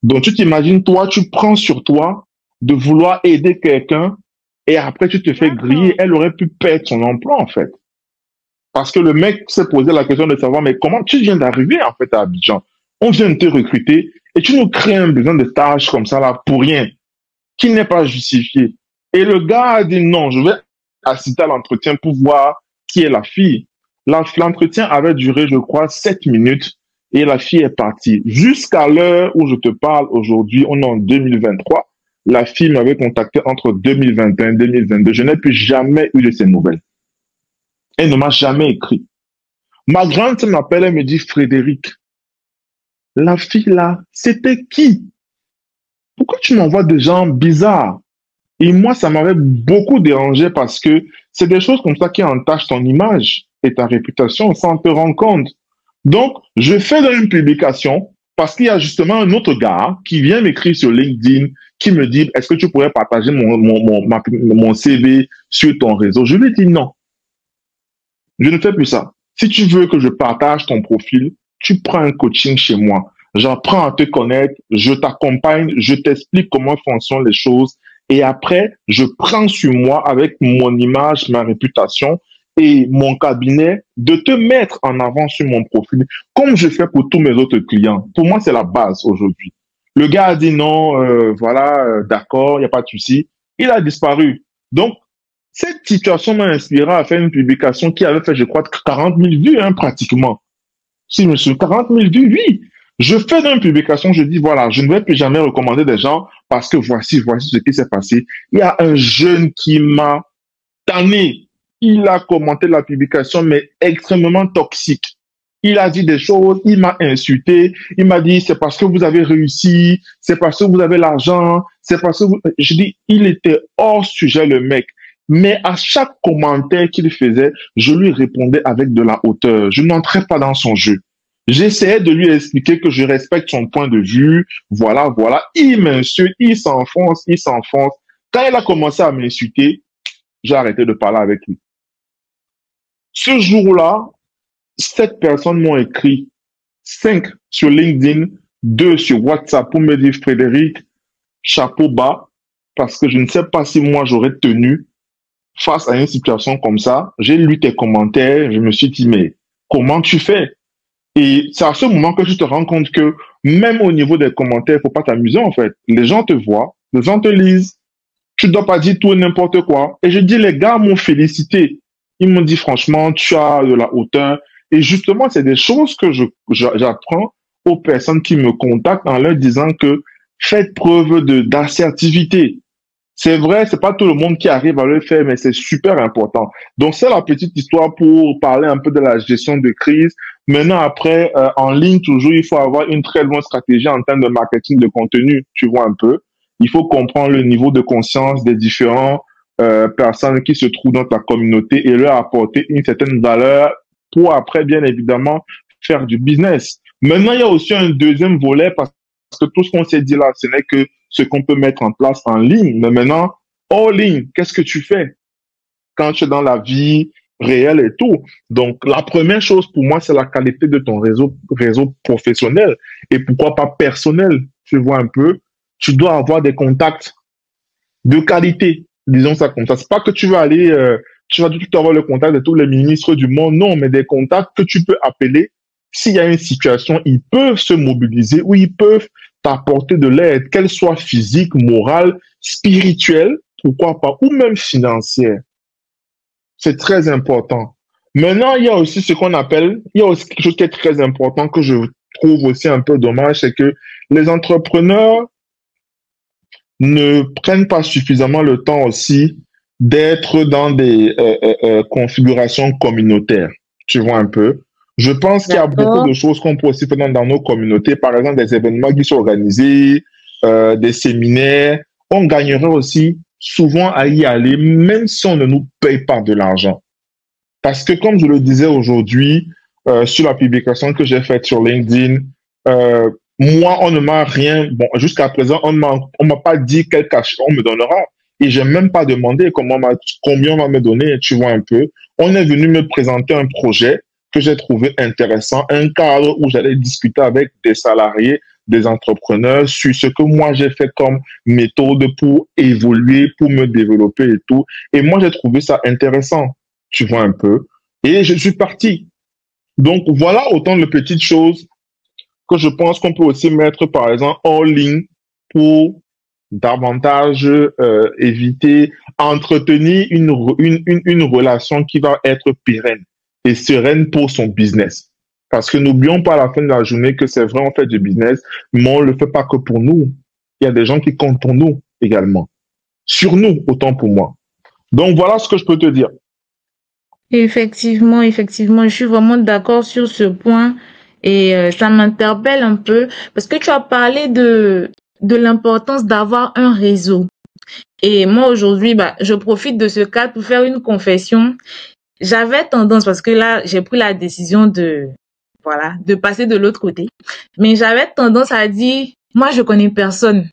Donc tu t'imagines, toi, tu prends sur toi de vouloir aider quelqu'un et après tu te fais griller. Elle aurait pu perdre son emploi, en fait. Parce que le mec s'est posé la question de savoir, mais comment tu viens d'arriver en fait à Abidjan? On vient de te recruter et tu nous crées un besoin de tâches comme ça là pour rien, qui n'est pas justifié. Et le gars a dit non, je vais assister à l'entretien pour voir qui est la fille. L'entretien avait duré, je crois, sept minutes et la fille est partie. Jusqu'à l'heure où je te parle aujourd'hui, on est en 2023. La fille m'avait contacté entre 2021 et 2022. Je n'ai plus jamais eu de ses nouvelles. Elle ne m'a jamais écrit. Ma grande m'appelle, et me dit, Frédéric, la fille là, c'était qui? Pourquoi tu m'envoies des gens bizarres? Et moi, ça m'avait beaucoup dérangé parce que c'est des choses comme ça qui entachent ton image et ta réputation sans te rendre compte. Donc, je fais une publication parce qu'il y a justement un autre gars qui vient m'écrire sur LinkedIn, qui me dit, est-ce que tu pourrais partager mon, mon, mon, CV sur ton réseau? Je lui dit non. Je ne fais plus ça. Si tu veux que je partage ton profil, tu prends un coaching chez moi. J'apprends à te connaître, je t'accompagne, je t'explique comment fonctionnent les choses. Et après, je prends sur moi avec mon image, ma réputation et mon cabinet de te mettre en avant sur mon profil, comme je fais pour tous mes autres clients. Pour moi, c'est la base aujourd'hui. Le gars a dit non, euh, voilà, euh, d'accord, il n'y a pas de souci. Il a disparu. Donc, cette situation m'a inspiré à faire une publication qui avait fait, je crois, 40 000 vues, hein, pratiquement. Si je suis 40 000 vues, oui. Je fais une publication, je dis, voilà, je ne vais plus jamais recommander des gens parce que voici, voici ce qui s'est passé. Il y a un jeune qui m'a tanné. Il a commenté la publication, mais extrêmement toxique. Il a dit des choses, il m'a insulté, il m'a dit c'est parce que vous avez réussi, c'est parce que vous avez l'argent, c'est parce que vous... Je dis, il était hors sujet le mec. Mais à chaque commentaire qu'il faisait, je lui répondais avec de la hauteur. Je n'entrais pas dans son jeu. J'essayais de lui expliquer que je respecte son point de vue. Voilà, voilà. Il m'insulte, il s'enfonce, il s'enfonce. Quand il a commencé à m'insulter, j'ai arrêté de parler avec lui. Ce jour-là, sept personnes m'ont écrit, cinq sur LinkedIn, deux sur WhatsApp pour me dire Frédéric, chapeau bas, parce que je ne sais pas si moi j'aurais tenu face à une situation comme ça. J'ai lu tes commentaires, je me suis dit, mais comment tu fais? Et c'est à ce moment que tu te rends compte que même au niveau des commentaires, faut pas t'amuser en fait. Les gens te voient, les gens te lisent. Tu dois pas dire tout n'importe quoi. Et je dis, les gars m'ont félicité. Ils m'ont dit, franchement, tu as de la hauteur. Et justement, c'est des choses que je, j'apprends aux personnes qui me contactent en leur disant que faites preuve de, d'assertivité. C'est vrai, c'est pas tout le monde qui arrive à le faire, mais c'est super important. Donc c'est la petite histoire pour parler un peu de la gestion de crise. Maintenant après, euh, en ligne toujours, il faut avoir une très bonne stratégie en termes de marketing de contenu. Tu vois un peu. Il faut comprendre le niveau de conscience des différents euh, personnes qui se trouvent dans ta communauté et leur apporter une certaine valeur pour après, bien évidemment, faire du business. Maintenant, il y a aussi un deuxième volet parce que tout ce qu'on s'est dit là, ce n'est que ce qu'on peut mettre en place en ligne. Mais maintenant, hors ligne, qu'est-ce que tu fais quand tu es dans la vie réelle et tout? Donc, la première chose pour moi, c'est la qualité de ton réseau, réseau professionnel et pourquoi pas personnel? Tu vois un peu, tu dois avoir des contacts de qualité. Disons ça comme ça. C'est pas que tu vas aller, euh, tu vas tout avoir le contact de tous les ministres du monde. Non, mais des contacts que tu peux appeler s'il y a une situation, ils peuvent se mobiliser ou ils peuvent t'apporter de l'aide, qu'elle soit physique, morale, spirituelle, pourquoi pas, ou même financière. C'est très important. Maintenant, il y a aussi ce qu'on appelle, il y a aussi quelque chose qui est très important que je trouve aussi un peu dommage, c'est que les entrepreneurs ne prennent pas suffisamment le temps aussi d'être dans des euh, euh, euh, configurations communautaires. Tu vois un peu? Je pense qu'il y a beaucoup de choses qu'on peut aussi faire dans, nos communautés, par exemple des événements qui sont organisés, euh, des séminaires. On gagnerait aussi souvent à y aller, même si on ne nous paye pas de l'argent. Parce que comme je le disais aujourd'hui, euh, sur la publication que j'ai faite sur LinkedIn, euh, moi, on ne m'a rien, bon, jusqu'à présent, on on m'a pas dit quel cachet on me donnera. Et j'ai même pas demandé comment combien on va me donner, tu vois un peu. On est venu me présenter un projet que j'ai trouvé intéressant, un cadre où j'allais discuter avec des salariés, des entrepreneurs sur ce que moi j'ai fait comme méthode pour évoluer, pour me développer et tout. Et moi j'ai trouvé ça intéressant, tu vois un peu. Et je suis parti. Donc voilà autant de petites choses que je pense qu'on peut aussi mettre par exemple en ligne pour davantage euh, éviter, entretenir une, une, une, une relation qui va être pérenne et sereine pour son business. Parce que n'oublions pas à la fin de la journée que c'est vrai, on fait du business, mais on le fait pas que pour nous. Il y a des gens qui comptent pour nous également. Sur nous, autant pour moi. Donc voilà ce que je peux te dire. Effectivement, effectivement, je suis vraiment d'accord sur ce point et euh, ça m'interpelle un peu parce que tu as parlé de de l'importance d'avoir un réseau. Et moi aujourd'hui, bah, je profite de ce cas pour faire une confession j'avais tendance, parce que là, j'ai pris la décision de, voilà, de passer de l'autre côté. Mais j'avais tendance à dire, moi, je connais personne.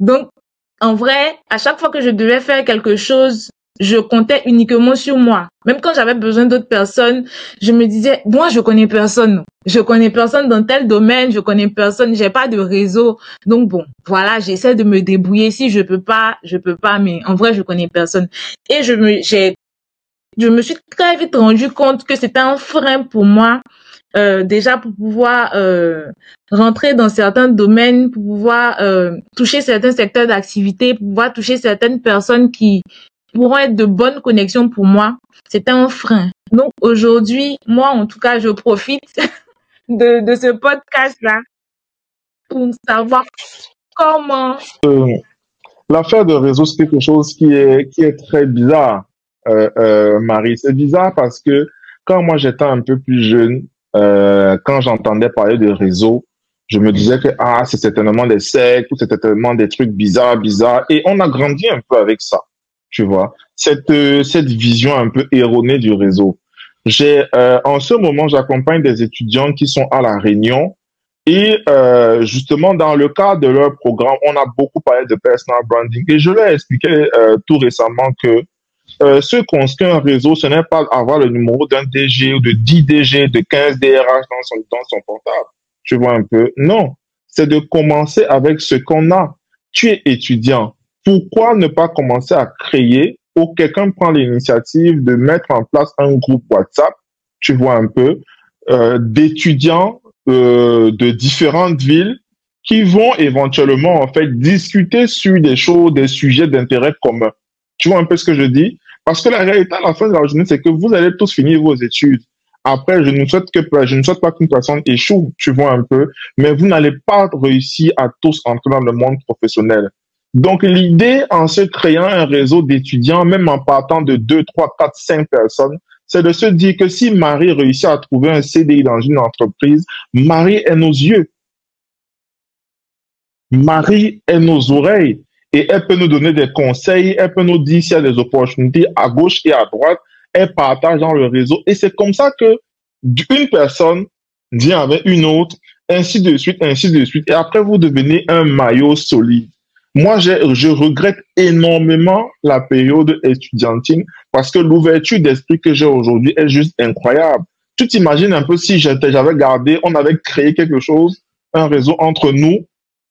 Donc, en vrai, à chaque fois que je devais faire quelque chose, je comptais uniquement sur moi. Même quand j'avais besoin d'autres personnes, je me disais, moi, je connais personne. Je connais personne dans tel domaine, je connais personne, j'ai pas de réseau. Donc bon, voilà, j'essaie de me débrouiller. Si je peux pas, je peux pas, mais en vrai, je connais personne. Et je me, j'ai, je me suis très vite rendu compte que c'était un frein pour moi euh, déjà pour pouvoir euh, rentrer dans certains domaines, pour pouvoir euh, toucher certains secteurs d'activité, pour pouvoir toucher certaines personnes qui pourront être de bonnes connexions pour moi. C'était un frein. Donc aujourd'hui, moi en tout cas, je profite de, de ce podcast-là pour savoir comment... L'affaire de réseau, c'est quelque chose qui est, qui est très bizarre, Marie. C'est bizarre parce que quand moi j'étais un peu plus jeune, euh, quand j'entendais parler de réseau, je me disais que ah c'est certainement des sectes ou c'est certainement des trucs bizarres, bizarres. Et on a grandi un peu avec ça, tu vois. Cette euh, cette vision un peu erronée du réseau. J'ai euh, en ce moment j'accompagne des étudiants qui sont à la Réunion et euh, justement dans le cadre de leur programme, on a beaucoup parlé de personal branding et je leur ai expliqué euh, tout récemment que euh, ce construire un réseau, ce n'est pas avoir le numéro d'un DG ou de 10 DG, de 15 DRH dans son, dans son portable. Tu vois un peu? Non. C'est de commencer avec ce qu'on a. Tu es étudiant. Pourquoi ne pas commencer à créer ou quelqu'un prend l'initiative de mettre en place un groupe WhatsApp, tu vois un peu, euh, d'étudiants euh, de différentes villes qui vont éventuellement en fait discuter sur des choses, des sujets d'intérêt commun. Tu vois un peu ce que je dis? Parce que la réalité à la fin de la journée, c'est que vous allez tous finir vos études. Après, je ne souhaite que je ne souhaite pas qu'une personne échoue, tu vois un peu, mais vous n'allez pas réussir à tous entrer dans le monde professionnel. Donc, l'idée en se créant un réseau d'étudiants, même en partant de 2, 3, 4, 5 personnes, c'est de se dire que si Marie réussit à trouver un CDI dans une entreprise, Marie est nos yeux. Marie est nos oreilles et elle peut nous donner des conseils, elle peut nous dire s'il y a des opportunités à gauche et à droite, elle partage dans le réseau et c'est comme ça que une personne vient avec une autre, ainsi de suite, ainsi de suite, et après vous devenez un maillot solide. Moi, je regrette énormément la période étudiantine parce que l'ouverture d'esprit que j'ai aujourd'hui est juste incroyable. Tu t'imagines un peu si j'avais gardé, on avait créé quelque chose, un réseau entre nous,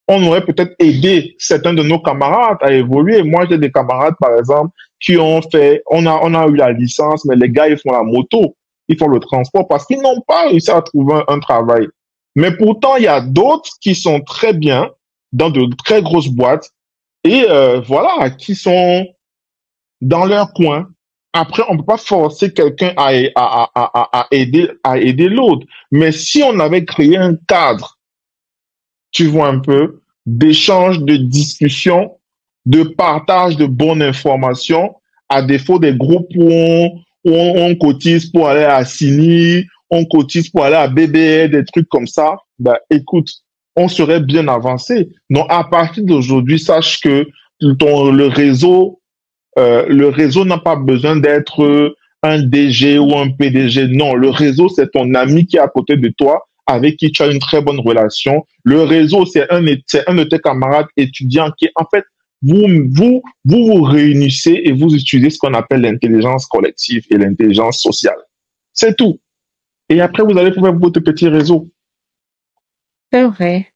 on aurait peut-être aidé certains de nos camarades à évoluer. Moi, j'ai des camarades, par exemple, qui ont fait, on a, on a eu la licence, mais les gars, ils font la moto, ils font le transport parce qu'ils n'ont pas réussi à trouver un, travail. Mais pourtant, il y a d'autres qui sont très bien dans de très grosses boîtes et euh, voilà, qui sont dans leur coin. Après, on peut pas forcer quelqu'un à, à, à, à, aider, à aider l'autre. Mais si on avait créé un cadre tu vois un peu, d'échange, de discussion, de partage de bonnes informations, à défaut des groupes où on, cotise pour aller à CINI, on cotise pour aller à BBE, des trucs comme ça, bah, écoute, on serait bien avancé. Donc, à partir d'aujourd'hui, sache que ton, le réseau, euh, le réseau n'a pas besoin d'être un DG ou un PDG. Non, le réseau, c'est ton ami qui est à côté de toi avec qui tu as une très bonne relation. Le réseau, c'est un, c'est un de tes camarades étudiants qui, en fait, vous, vous, vous vous réunissez et vous utilisez ce qu'on appelle l'intelligence collective et l'intelligence sociale. C'est tout. Et après, vous allez faire votre petit réseau. C'est vrai.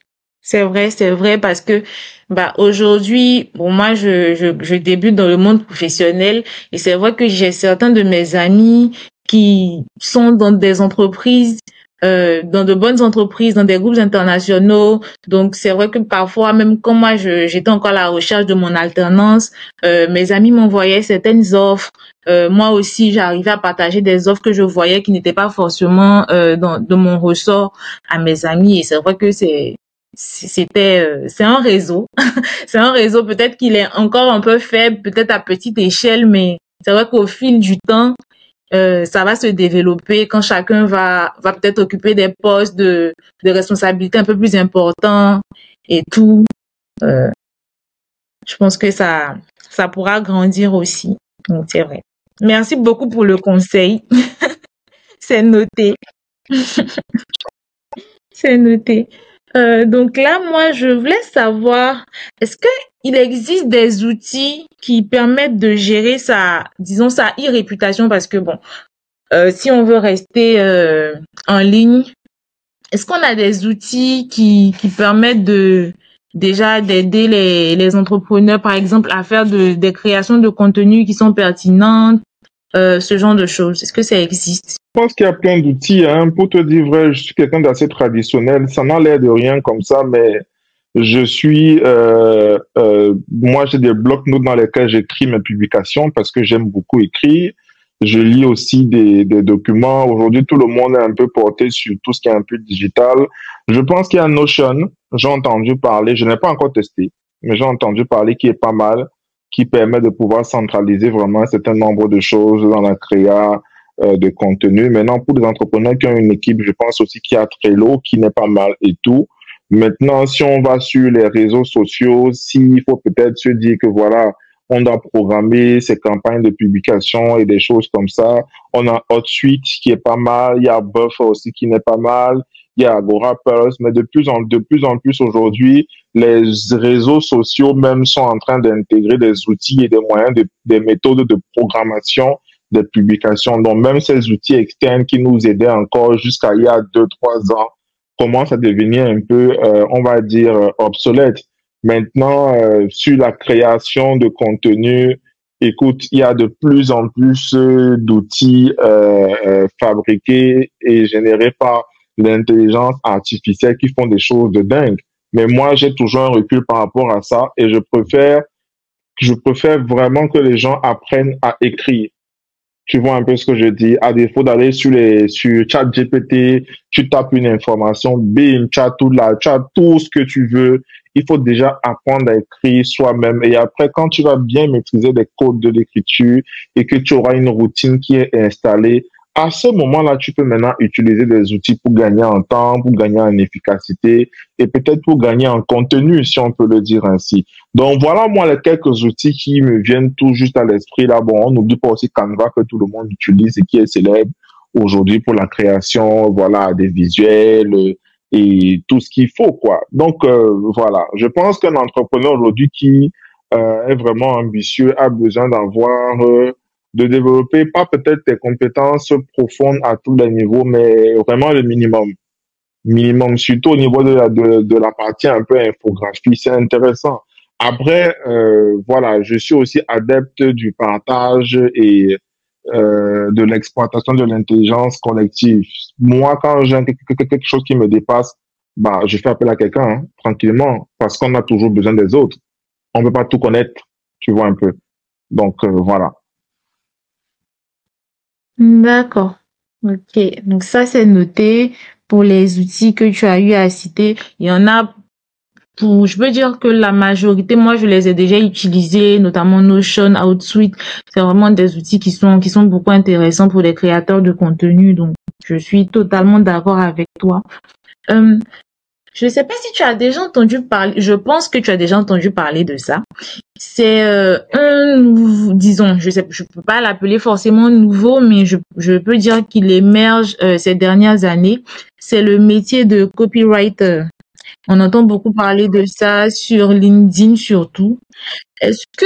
C'est vrai, c'est vrai parce que bah aujourd'hui, bon moi je, je, je débute dans le monde professionnel et c'est vrai que j'ai certains de mes amis qui sont dans des entreprises euh, dans de bonnes entreprises, dans des groupes internationaux. Donc c'est vrai que parfois, même quand moi j'étais encore à la recherche de mon alternance, euh, mes amis m'envoyaient certaines offres. Euh, moi aussi, j'arrivais à partager des offres que je voyais qui n'étaient pas forcément euh, dans, de mon ressort à mes amis. Et c'est vrai que c'est c'était euh, c'est un réseau c'est un réseau peut-être qu'il est encore un peu faible peut-être à petite échelle mais c'est vrai qu'au fil du temps euh, ça va se développer quand chacun va va peut-être occuper des postes de de responsabilité un peu plus importants et tout. Euh, je pense que ça ça pourra grandir aussi. Donc c'est vrai. Merci beaucoup pour le conseil. c'est noté. C'est noté. Euh, donc là, moi, je voulais savoir, est-ce que il existe des outils qui permettent de gérer sa, disons, sa e-réputation parce que bon, euh, si on veut rester euh, en ligne, est-ce qu'on a des outils qui, qui permettent de déjà d'aider les, les entrepreneurs, par exemple, à faire de, des créations de contenu qui sont pertinentes, euh, ce genre de choses? Est-ce que ça existe? Pense qu'il y a plein d'outils. Hein. Pour te dire vrai, je suis quelqu'un d'assez traditionnel. Ça n'a l'air de rien comme ça, mais je suis, euh, euh, moi, j'ai des blocs-notes dans lesquels j'écris mes publications parce que j'aime beaucoup écrire. Je lis aussi des, des documents. Aujourd'hui, tout le monde est un peu porté sur tout ce qui est un peu digital. Je pense qu'il y a Notion. J'ai entendu parler. Je n'ai pas encore testé, mais j'ai entendu parler qui est pas mal, qui permet de pouvoir centraliser vraiment un certain nombre de choses dans la créa de contenu. Maintenant, pour les entrepreneurs qui ont une équipe, je pense aussi qu'il y a Trello qui n'est pas mal et tout. Maintenant, si on va sur les réseaux sociaux, s'il faut peut-être se dire que voilà, on doit programmer ces campagnes de publication et des choses comme ça. On a HotSuite qui est pas mal, il y a Buffer aussi qui n'est pas mal, il y a Agora Pulse, mais de plus en, de plus en plus aujourd'hui, les réseaux sociaux même sont en train d'intégrer des outils et des moyens, de, des méthodes de programmation des publications. Donc même ces outils externes qui nous aidaient encore jusqu'à il y a deux, trois ans commencent à devenir un peu, euh, on va dire, euh, obsolètes. Maintenant, euh, sur la création de contenu, écoute, il y a de plus en plus d'outils fabriqués et générés par l'intelligence artificielle qui font des choses de dingue. Mais moi, j'ai toujours un recul par rapport à ça et je préfère, je préfère vraiment que les gens apprennent à écrire tu vois un peu ce que je dis. À défaut d'aller sur les sur GPT, tu tapes une information, bim, tu as tout là, tu as tout ce que tu veux. Il faut déjà apprendre à écrire soi-même. Et après, quand tu vas bien maîtriser les codes de l'écriture et que tu auras une routine qui est installée, à ce moment-là, tu peux maintenant utiliser des outils pour gagner en temps, pour gagner en efficacité et peut-être pour gagner en contenu, si on peut le dire ainsi. Donc voilà, moi, les quelques outils qui me viennent tout juste à l'esprit. Là, bon, on n'oublie pas aussi Canva que tout le monde utilise et qui est célèbre aujourd'hui pour la création, voilà, des visuels et tout ce qu'il faut, quoi. Donc euh, voilà, je pense qu'un entrepreneur aujourd'hui qui euh, est vraiment ambitieux a besoin d'avoir euh, de développer pas peut-être tes compétences profondes à tous les niveaux, mais vraiment le minimum. Minimum, surtout au niveau de la, de, de la partie un peu infographie, c'est intéressant. Après, euh, voilà, je suis aussi adepte du partage et euh, de l'exploitation de l'intelligence collective. Moi, quand j'ai quelque chose qui me dépasse, bah, je fais appel à quelqu'un, hein, tranquillement, parce qu'on a toujours besoin des autres. On peut pas tout connaître, tu vois un peu. Donc, euh, voilà. D'accord. Ok. Donc ça, c'est noté pour les outils que tu as eu à citer. Il y en a pour, je peux dire que la majorité, moi, je les ai déjà utilisés, notamment Notion, Outsuite. C'est vraiment des outils qui sont, qui sont beaucoup intéressants pour les créateurs de contenu. Donc, je suis totalement d'accord avec toi. Euh, je ne sais pas si tu as déjà entendu parler, je pense que tu as déjà entendu parler de ça. C'est euh, un, disons, je sais, je peux pas l'appeler forcément nouveau, mais je, je peux dire qu'il émerge euh, ces dernières années. C'est le métier de copywriter. On entend beaucoup parler de ça sur LinkedIn surtout. Est-ce que,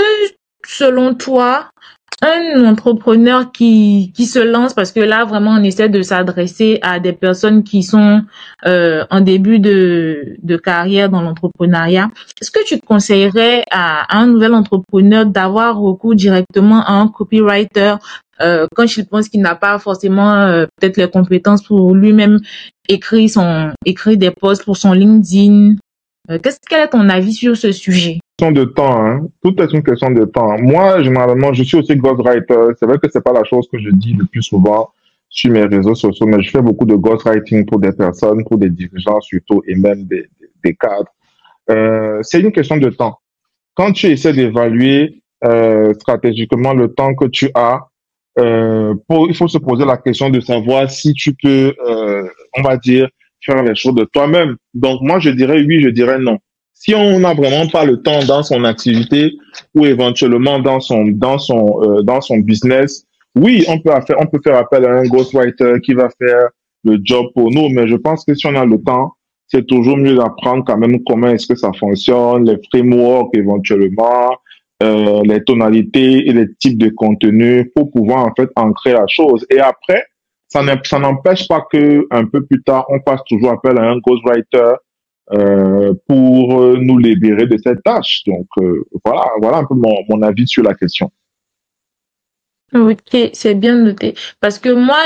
selon toi, un entrepreneur qui, qui se lance parce que là vraiment on essaie de s'adresser à des personnes qui sont euh, en début de, de carrière dans l'entrepreneuriat. Est-ce que tu conseillerais à, un nouvel entrepreneur d'avoir recours directement à un copywriter euh, quand il pense qu'il n'a pas forcément euh, peut-être les compétences pour lui-même écrire son écrire des posts pour son LinkedIn? Qu'est-ce quel est ton avis sur ce sujet? De temps, hein. Tout est une question de temps. Moi, généralement, je suis aussi ghostwriter. C'est vrai que c'est pas la chose que je dis le plus souvent sur mes réseaux sociaux, mais je fais beaucoup de ghostwriting pour des personnes, pour des dirigeants surtout, et même des, des cadres. Euh, c'est une question de temps. Quand tu essaies d'évaluer euh, stratégiquement le temps que tu as, euh, pour, il faut se poser la question de savoir si tu peux, euh, on va dire, faire les choses de toi-même. Donc moi, je dirais oui, je dirais non. Si on n'a vraiment pas le temps dans son activité ou éventuellement dans son dans son euh, dans son business, oui, on peut faire on peut faire appel à un ghostwriter qui va faire le job pour nous. Mais je pense que si on a le temps, c'est toujours mieux d'apprendre quand même comment est-ce que ça fonctionne, les frameworks éventuellement, euh, les tonalités et les types de contenus pour pouvoir en fait ancrer la chose. Et après, ça n'empêche pas que un peu plus tard, on passe toujours appel à un ghostwriter euh, pour nous libérer de cette tâche. Donc euh, voilà, voilà un peu mon, mon avis sur la question. Ok, c'est bien noté. Parce que moi,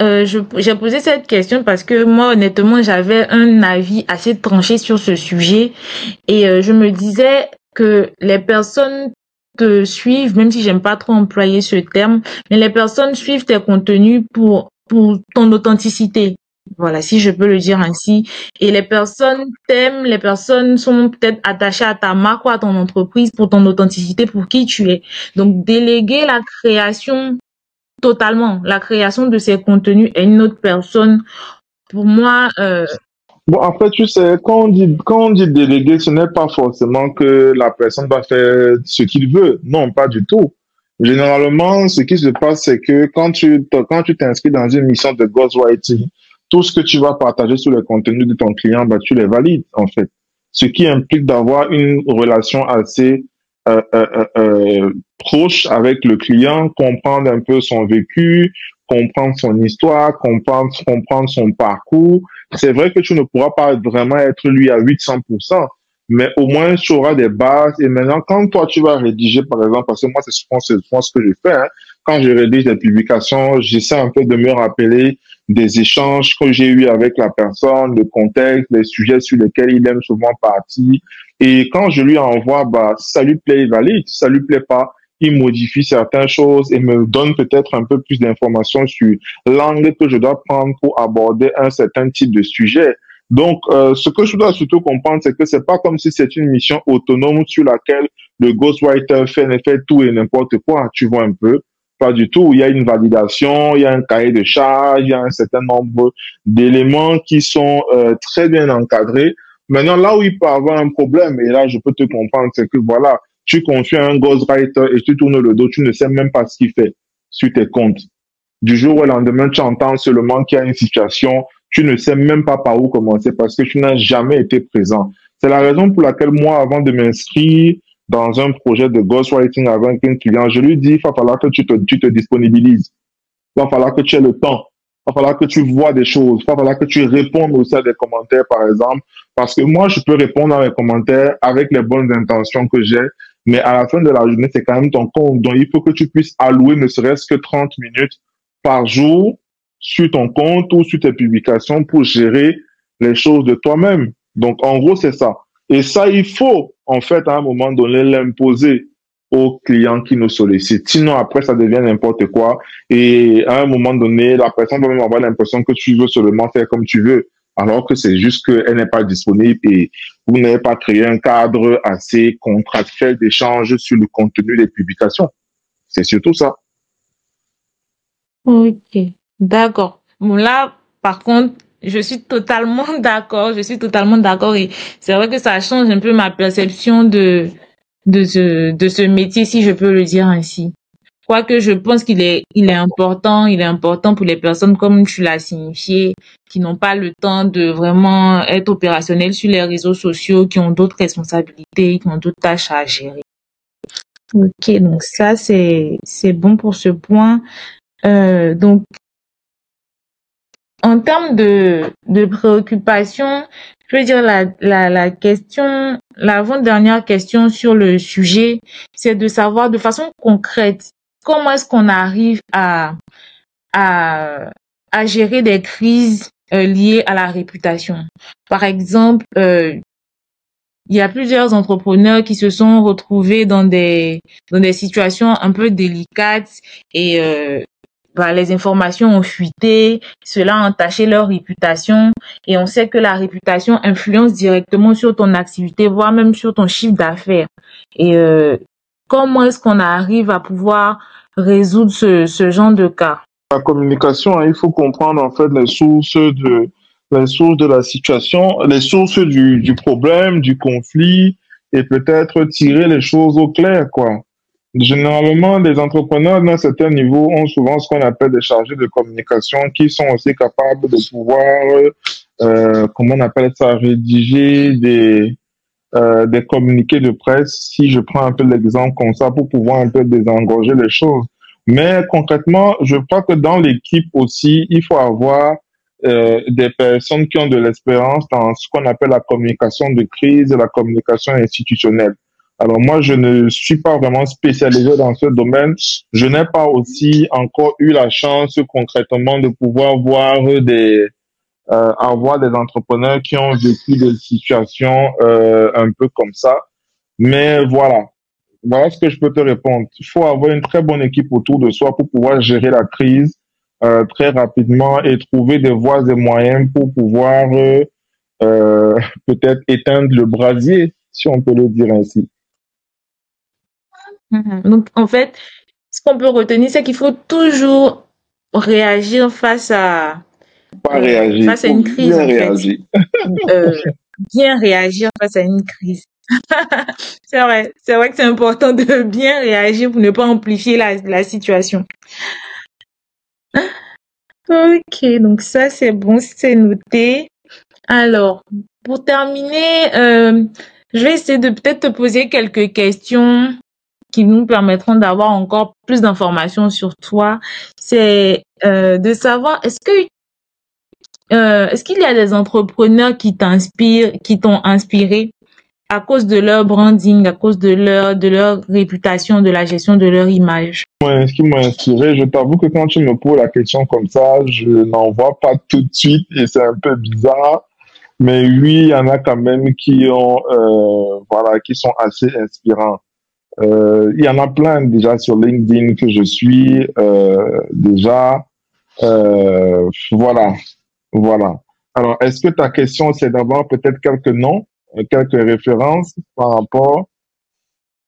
euh, j'ai posé cette question parce que moi, honnêtement, j'avais un avis assez tranché sur ce sujet et euh, je me disais que les personnes te suivent, même si j'aime pas trop employer ce terme, mais les personnes suivent tes contenus pour pour ton authenticité. Voilà, si je peux le dire ainsi. Et les personnes t'aiment, les personnes sont peut-être attachées à ta marque ou à ton entreprise pour ton authenticité, pour qui tu es. Donc, déléguer la création totalement, la création de ces contenus à une autre personne, pour moi... Euh... Bon, fait, tu sais, quand on dit, quand on dit déléguer, ce n'est pas forcément que la personne va faire ce qu'il veut. Non, pas du tout. Généralement, ce qui se passe, c'est que quand quand tu t'inscris dans une mission de ghostwriting, tout ce que tu vas partager sur le contenu de ton client, bah, tu les valides, en fait. Ce qui implique d'avoir une relation assez euh, euh, euh, euh, proche avec le client, comprendre un peu son vécu, comprendre son histoire, comprendre, comprendre son parcours. C'est vrai que tu ne pourras pas vraiment être lui à 800%, mais au moins tu auras des bases. Et maintenant, quand toi tu vas rédiger, par exemple, parce que moi c'est souvent, ce que je fais, hein, quand je rédige des publications, j'essaie un peu de me rappeler des échanges que j'ai eus avec la personne, le contexte, les sujets sur lesquels il aime souvent partir. Et quand je lui envoie, bah, ça lui plaît, il valide. Ça lui plaît pas, il modifie certaines choses et me donne peut-être un peu plus d'informations sur l'angle que je dois prendre pour aborder un certain type de sujet. Donc, euh, ce que je dois surtout comprendre, c'est que c'est pas comme si c'est une mission autonome sur laquelle le ghostwriter fait, fait tout et n'importe quoi. Tu vois un peu. Pas du tout. Il y a une validation, il y a un cahier de charge, il y a un certain nombre d'éléments qui sont euh, très bien encadrés. Maintenant, là où il peut avoir un problème, et là je peux te comprendre, c'est que voilà, tu confies un ghostwriter et tu tournes le dos, tu ne sais même pas ce qu'il fait sur tes comptes. Du jour au lendemain, tu entends seulement qu'il y a une situation, tu ne sais même pas par où commencer parce que tu n'as jamais été présent. C'est la raison pour laquelle moi, avant de m'inscrire dans un projet de ghostwriting avec un client, je lui dis, il va falloir que tu te, tu te disponibilises. Il va falloir que tu aies le temps. Il va falloir que tu vois des choses. Il va falloir que tu répondes aussi à des commentaires, par exemple. Parce que moi, je peux répondre à mes commentaires avec les bonnes intentions que j'ai. Mais à la fin de la journée, c'est quand même ton compte. Donc, il faut que tu puisses allouer ne serait-ce que 30 minutes par jour sur ton compte ou sur tes publications pour gérer les choses de toi-même. Donc, en gros, c'est ça. Et ça, il faut, en fait, à un moment donné, l'imposer aux clients qui nous sollicitent. Sinon, après, ça devient n'importe quoi. Et à un moment donné, la personne va même avoir l'impression que tu veux seulement faire comme tu veux, alors que c'est juste qu'elle n'est pas disponible et vous n'avez pas créé un cadre assez contractuel d'échange sur le contenu des publications. C'est surtout ça. Ok, d'accord. Bon, là, par contre, je suis totalement d'accord, je suis totalement d'accord et c'est vrai que ça change un peu ma perception de de ce de ce métier si je peux le dire ainsi. Quoique je pense qu'il est il est important, il est important pour les personnes comme tu l'as signifié qui n'ont pas le temps de vraiment être opérationnels sur les réseaux sociaux, qui ont d'autres responsabilités, qui ont d'autres tâches à gérer. Ok, donc ça c'est c'est bon pour ce point. Euh, donc en termes de, de préoccupation, je veux dire la, la, la question, l'avant-dernière question sur le sujet, c'est de savoir de façon concrète comment est-ce qu'on arrive à, à, à gérer des crises euh, liées à la réputation. Par exemple, euh, il y a plusieurs entrepreneurs qui se sont retrouvés dans des dans des situations un peu délicates et euh, bah, les informations ont fuité, cela a entaché leur réputation et on sait que la réputation influence directement sur ton activité, voire même sur ton chiffre d'affaires. Et euh, comment est-ce qu'on arrive à pouvoir résoudre ce, ce genre de cas? La communication, hein, il faut comprendre en fait les sources de les sources de la situation, les sources du, du problème, du conflit et peut-être tirer les choses au clair quoi. Généralement, les entrepreneurs d'un certain niveau ont souvent ce qu'on appelle des chargés de communication qui sont aussi capables de pouvoir, euh, comment on appelle ça, rédiger des, euh, des communiqués de presse, si je prends un peu l'exemple comme ça, pour pouvoir un peu désengorger les choses. Mais concrètement, je crois que dans l'équipe aussi, il faut avoir euh, des personnes qui ont de l'expérience dans ce qu'on appelle la communication de crise et la communication institutionnelle. Alors moi, je ne suis pas vraiment spécialisé dans ce domaine. Je n'ai pas aussi encore eu la chance concrètement de pouvoir voir des euh, avoir des entrepreneurs qui ont vécu des situations euh, un peu comme ça. Mais voilà, voilà ce que je peux te répondre. Il faut avoir une très bonne équipe autour de soi pour pouvoir gérer la crise euh, très rapidement et trouver des voies et moyens pour pouvoir euh, euh peut-être éteindre le brasier, si on peut le dire ainsi. Mhm. Donc, en fait, ce qu'on peut retenir, c'est qu'il faut toujours réagir face à, Pas réagir, face à une crise. bien en fait. réagir. Euh, bien réagir face à une crise. c'est vrai, c'est vrai que c'est important de bien réagir pour ne pas amplifier la, la situation. Ok, donc ça c'est bon, c'est noté. Alors, pour terminer, euh, je vais essayer de peut-être te poser quelques questions qui nous permettront d'avoir encore plus d'informations sur toi. C'est euh, de savoir est-ce que euh, est-ce qu'il y a des entrepreneurs qui t'inspirent, qui t'ont inspiré à cause de leur branding, à cause de leur de leur réputation, de la gestion de leur image? Ce qui m'a inspiré, je t'avoue que quand tu me poses la question comme ça, je n'en vois pas tout de suite et c'est un peu bizarre. Mais oui, il y en a quand même qui ont, euh, voilà, qui sont assez inspirants. Euh, il y en a plein déjà sur LinkedIn que je suis euh, déjà. Euh, voilà, voilà. Alors, est-ce que ta question, c'est d'avoir peut-être quelques noms, quelques références par rapport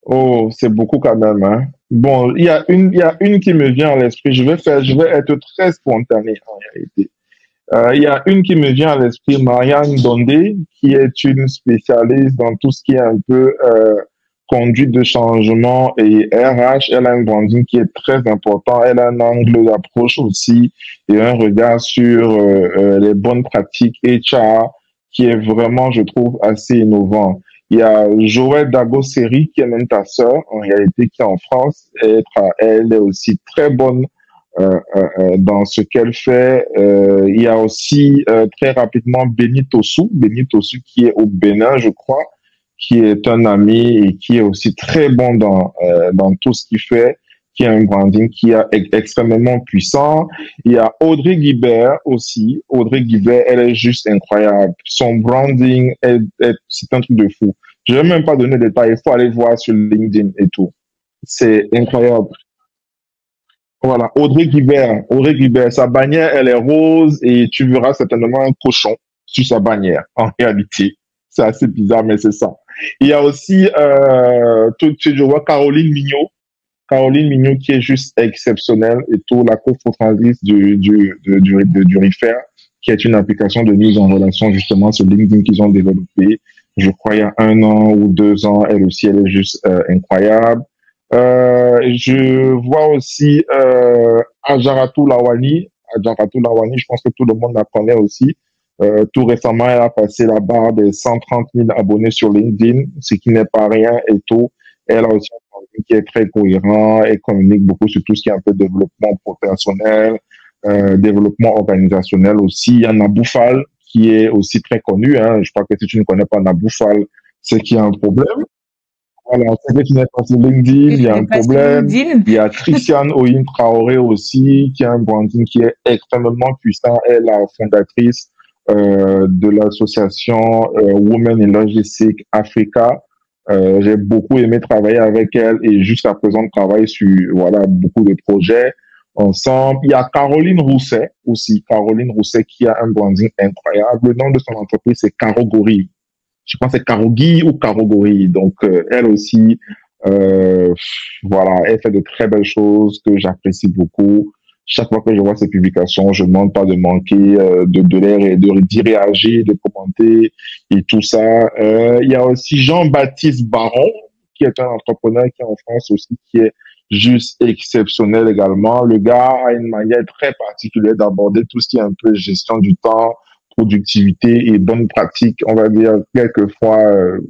Oh, c'est beaucoup quand même, hein. Bon, il y a une, il y a une qui me vient à l'esprit. Je vais faire, je vais être très spontané en réalité. Euh, il y a une qui me vient à l'esprit, Marianne Dondé, qui est une spécialiste dans tout ce qui est un peu euh, conduite de changement et RH. Elle a un branding qui est très important. Elle a un angle d'approche aussi et un regard sur euh, euh, les bonnes pratiques HR qui est vraiment, je trouve, assez innovant. Il y a Joël Dagoseri, qui est même ta sœur, en réalité, qui est en France. Elle, elle est aussi très bonne euh, euh, euh, dans ce qu'elle fait. Euh, il y a aussi euh, très rapidement Béni Tossou qui est au Bénin, je crois, qui est un ami et qui est aussi très bon dans, euh, dans tout ce qu'il fait, qui a un branding qui est ex- extrêmement puissant. Il y a Audrey Guibert aussi. Audrey Guibert, elle est juste incroyable. Son branding, est, est- c'est un truc de fou. Je vais même pas donner de détails. Il faut aller voir sur LinkedIn et tout. C'est incroyable. Voilà, Audrey Guibert. Audrey Guibert, sa bannière, elle est rose et tu verras certainement un cochon sur sa bannière. En réalité, c'est assez bizarre, mais c'est ça. Il y a aussi, euh, tout, je vois Caroline Mignot. Caroline Mignot qui est juste exceptionnelle et tout, la cofondatrice du, du, du, du, du, qui est une application de mise en relation justement sur LinkedIn qu'ils ont développé. Je crois il y a un an ou deux ans, elle aussi, elle est juste euh, incroyable. Euh, je vois aussi euh, Ajaratou Lawani. Ajaratou Lawani, je pense que tout le monde la connaît aussi. Euh, tout récemment, elle a passé la barre des 130 000 abonnés sur LinkedIn, ce qui n'est pas rien et tout. Elle a aussi un contenu qui est très cohérent et communique beaucoup sur tout ce qui est un peu développement personnel, euh, développement organisationnel aussi. Il y a Naboufal qui est aussi très connu. Hein. Je crois que si tu ne connais pas Naboufal, c'est qu'il y a un problème. Voilà, c'est que tu n'es pas sur LinkedIn, il y a un problème. Il y a Christiane Oyin Traoré aussi, qui a un branding qui est extrêmement puissant. Elle est la fondatrice euh, de l'association euh, Women in Logistics Africa. Euh, J'ai beaucoup aimé travailler avec elle et jusqu'à présent on travaille sur voilà beaucoup de projets ensemble. Il y a Caroline Rousset aussi, Caroline Rousset qui a un branding incroyable. Le nom de son entreprise c'est Caro Gorille. Je pense que c'est Carogi ou Caro Gorille. Donc elle aussi, euh, voilà, elle fait de très belles choses que j'apprécie beaucoup. Chaque fois que je vois ces publications, je ne demande pas de manquer euh, de, de l'air de d'y réagir, de commenter et tout ça. Euh, il y a aussi Jean-Baptiste Baron qui est un entrepreneur qui est en France aussi, qui est juste exceptionnel également. Le gars a une manière très particulière d'aborder tout ce qui est un peu gestion du temps, productivité et bonne pratique, on va dire quelquefois euh,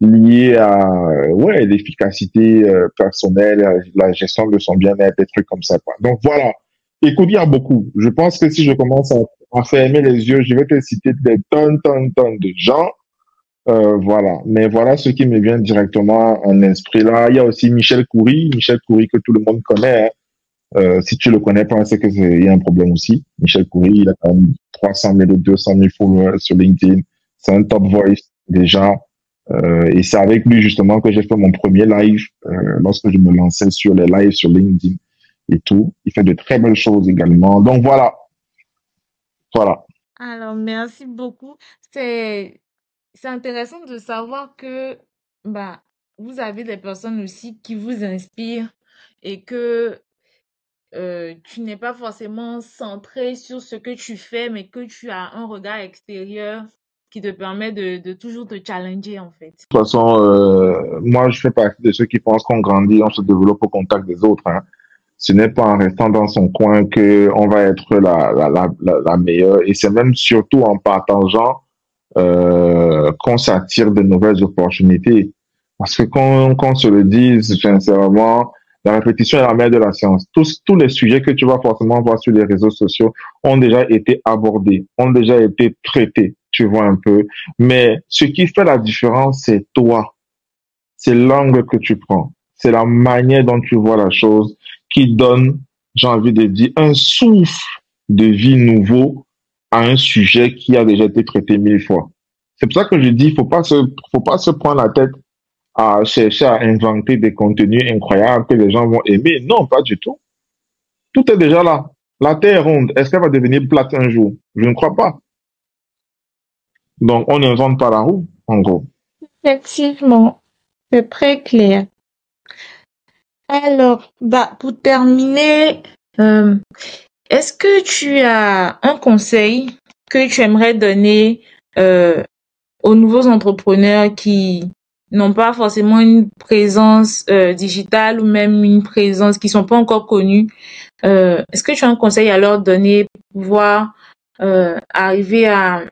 lié à ouais l'efficacité euh, personnelle, la gestion de son bien-être, des trucs comme ça. Quoi. Donc voilà. Écoute, il y a beaucoup. Je pense que si je commence à, à fermer les yeux, je vais te citer des tonnes, tonnes, tonnes de gens euh, voilà. Mais voilà ce qui me vient directement en esprit là. Il y a aussi Michel Coury, Michel Coury que tout le monde connaît. Hein. Euh, si tu le connais pas, c'est que il y a un problème aussi. Michel Coury, il a quand même 300 000 ou 200 000 followers sur LinkedIn. C'est un top voice déjà. Euh, et c'est avec lui justement que j'ai fait mon premier live euh, lorsque je me lançais sur les lives sur LinkedIn et tout. Il fait de très belles choses également. Donc voilà. Voilà. Alors, merci beaucoup. C'est intéressant de savoir que bah, vous avez des personnes aussi qui vous inspirent et que euh, tu n'es pas forcément centré sur ce que tu fais, mais que tu as un regard extérieur qui te permet de, toujours te challenger en fait. De toute façon, euh, moi je fais partie de ceux qui pensent qu'on grandit, on se développe au contact des autres. Hein. Ce n'est pas en restant dans son coin que on va être la, la, la, la meilleure, et c'est même surtout en partageant euh, qu'on s'attire de nouvelles opportunités. Parce que qu'on se le dise sincèrement, la répétition est la mère de la science. Tous, tous les sujets que tu vas forcément voir sur les réseaux sociaux ont déjà été abordés, ont déjà été traités, tu vois un peu. Mais ce qui fait la différence, c'est toi. C'est l'angle que tu prends. C'est la manière dont tu vois la chose qui donne, j'ai envie de dire, un souffle de vie nouveau à un sujet qui a déjà été traité mille fois. C'est pour ça que je dis, faut pas se, faut pas se prendre la tête à chercher à inventer des contenus incroyables que les gens vont aimer. Non, pas du tout. Tout est déjà là. La Terre est ronde. Est-ce qu'elle va devenir plate un jour? Je ne crois pas. Donc, on n'invente pas la roue, en gros. Effectivement. C'est très clair. Alors, bah, pour terminer, euh, est-ce que tu as un conseil que tu aimerais donner euh, aux nouveaux entrepreneurs qui n'ont pas forcément une présence euh, digitale ou même une présence qui sont pas encore connus euh, Est-ce que tu as un conseil à leur donner pour pouvoir euh, arriver à,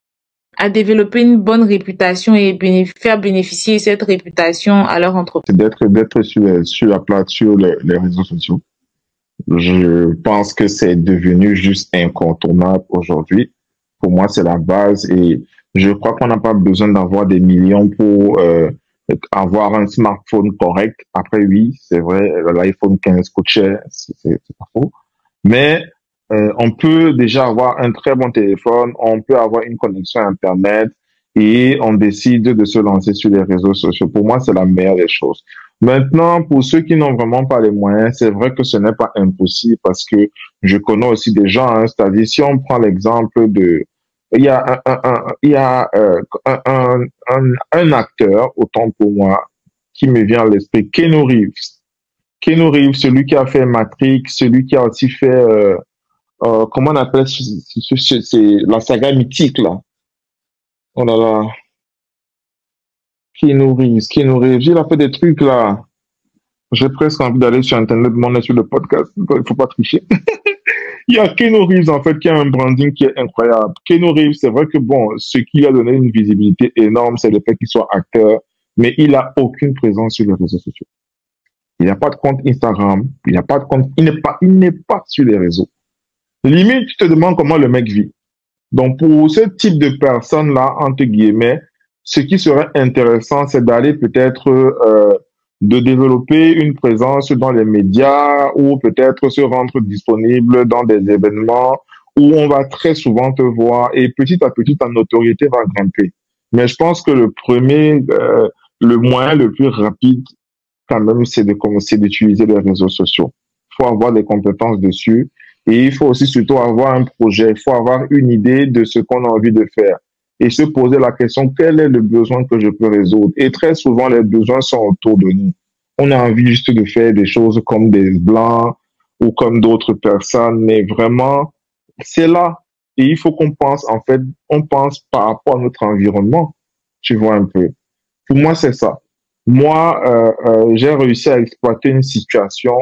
à développer une bonne réputation et faire bénéficier cette réputation à leur entreprise D'être d'être sur, la plate sur les, les réseaux sociaux je pense que c'est devenu juste incontournable aujourd'hui. Pour moi, c'est la base et je crois qu'on n'a pas besoin d'avoir des millions pour euh, avoir un smartphone correct. Après, oui, c'est vrai, l'iPhone 15 coûte cher, c'est pas faux. Mais euh, on peut déjà avoir un très bon téléphone, on peut avoir une connexion Internet et on décide de se lancer sur les réseaux sociaux. Pour moi, c'est la meilleure des choses. Maintenant, pour ceux qui n'ont vraiment pas les moyens, c'est vrai que ce n'est pas impossible parce que je connais aussi des gens, hein, c'est-à-dire si on prend l'exemple de, il y a un, il y a euh, un, un, acteur, autant pour moi, qui me vient à l'esprit, Keanu Reeves. Keanu Reeves, celui qui a fait Matrix, celui qui a aussi fait, euh, euh, comment on appelle, c'est la saga mythique là? Oh là là, qui nourrissent, qui nourrissent. Il a fait des trucs là. J'ai presque envie d'aller sur Internet, demander sur le podcast. Il faut pas tricher. il y a Keno Reeves, en fait, qui a un branding qui est incroyable. Keno Reeves, c'est vrai que bon, ce qui a donné une visibilité énorme, c'est le fait qu'il soit acteur, mais il a aucune présence sur les réseaux sociaux. Il n'a pas de compte Instagram, il n'a pas de compte, il n'est pas, il n'est pas sur les réseaux. Limite, tu te demandes comment le mec vit. Donc, pour ce type de personnes-là, entre guillemets, ce qui serait intéressant, c'est d'aller peut-être euh, de développer une présence dans les médias ou peut-être se rendre disponible dans des événements où on va très souvent te voir et petit à petit ta notoriété va grimper. Mais je pense que le premier, euh, le moyen le plus rapide quand même, c'est de commencer d'utiliser les réseaux sociaux. Il faut avoir des compétences dessus et il faut aussi surtout avoir un projet. Il faut avoir une idée de ce qu'on a envie de faire et se poser la question, quel est le besoin que je peux résoudre? Et très souvent, les besoins sont autour de nous. On a envie juste de faire des choses comme des blancs ou comme d'autres personnes, mais vraiment, c'est là. Et il faut qu'on pense, en fait, on pense par rapport à notre environnement. Tu vois un peu. Pour moi, c'est ça. Moi, euh, euh, j'ai réussi à exploiter une situation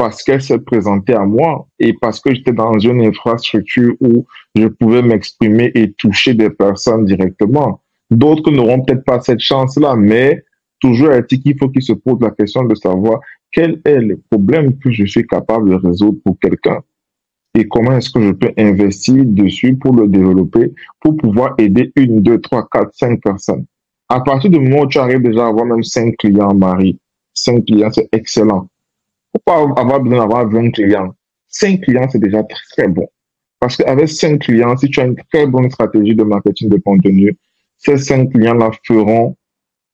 parce qu'elle s'est présentée à moi et parce que j'étais dans une infrastructure où je pouvais m'exprimer et toucher des personnes directement. D'autres n'auront peut-être pas cette chance-là, mais toujours est-il faut qu'ils se posent la question de savoir quel est le problème que je suis capable de résoudre pour quelqu'un et comment est-ce que je peux investir dessus pour le développer, pour pouvoir aider une, deux, trois, quatre, cinq personnes. À partir du moment où tu arrives déjà à avoir même cinq clients, Marie, cinq clients, c'est excellent. Pourquoi avoir besoin d'avoir 20 clients? Cinq clients, c'est déjà très bon. Parce qu'avec cinq clients, si tu as une très bonne stratégie de marketing de contenu, ces cinq clients-là feront,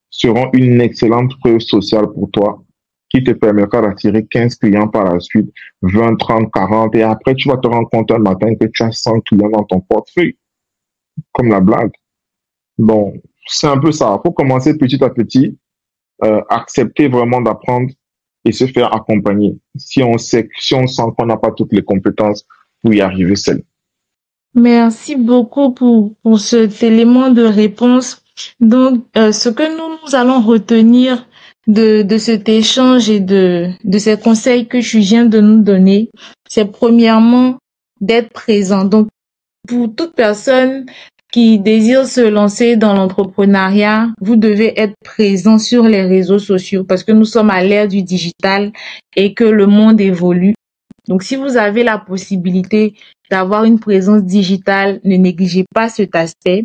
seront une excellente preuve sociale pour toi qui te permettra d'attirer 15 clients par la suite, 20, 30, 40, et après tu vas te rendre compte un matin que tu as 100 clients dans ton portefeuille. Comme la blague. Donc, c'est un peu ça. Faut commencer petit à petit, euh, accepter vraiment d'apprendre et se faire accompagner. Si on sait, si on sent qu'on n'a pas toutes les compétences pour y arriver seul. Merci beaucoup pour, pour cet élément de réponse. Donc, euh, ce que nous, nous allons retenir de, de cet échange et de, de ces conseils que tu viens de nous donner, c'est premièrement d'être présent. Donc, pour toute personne qui désire se lancer dans l'entrepreneuriat, vous devez être présent sur les réseaux sociaux parce que nous sommes à l'ère du digital et que le monde évolue. Donc, si vous avez la possibilité d'avoir une présence digitale, ne négligez pas cet aspect.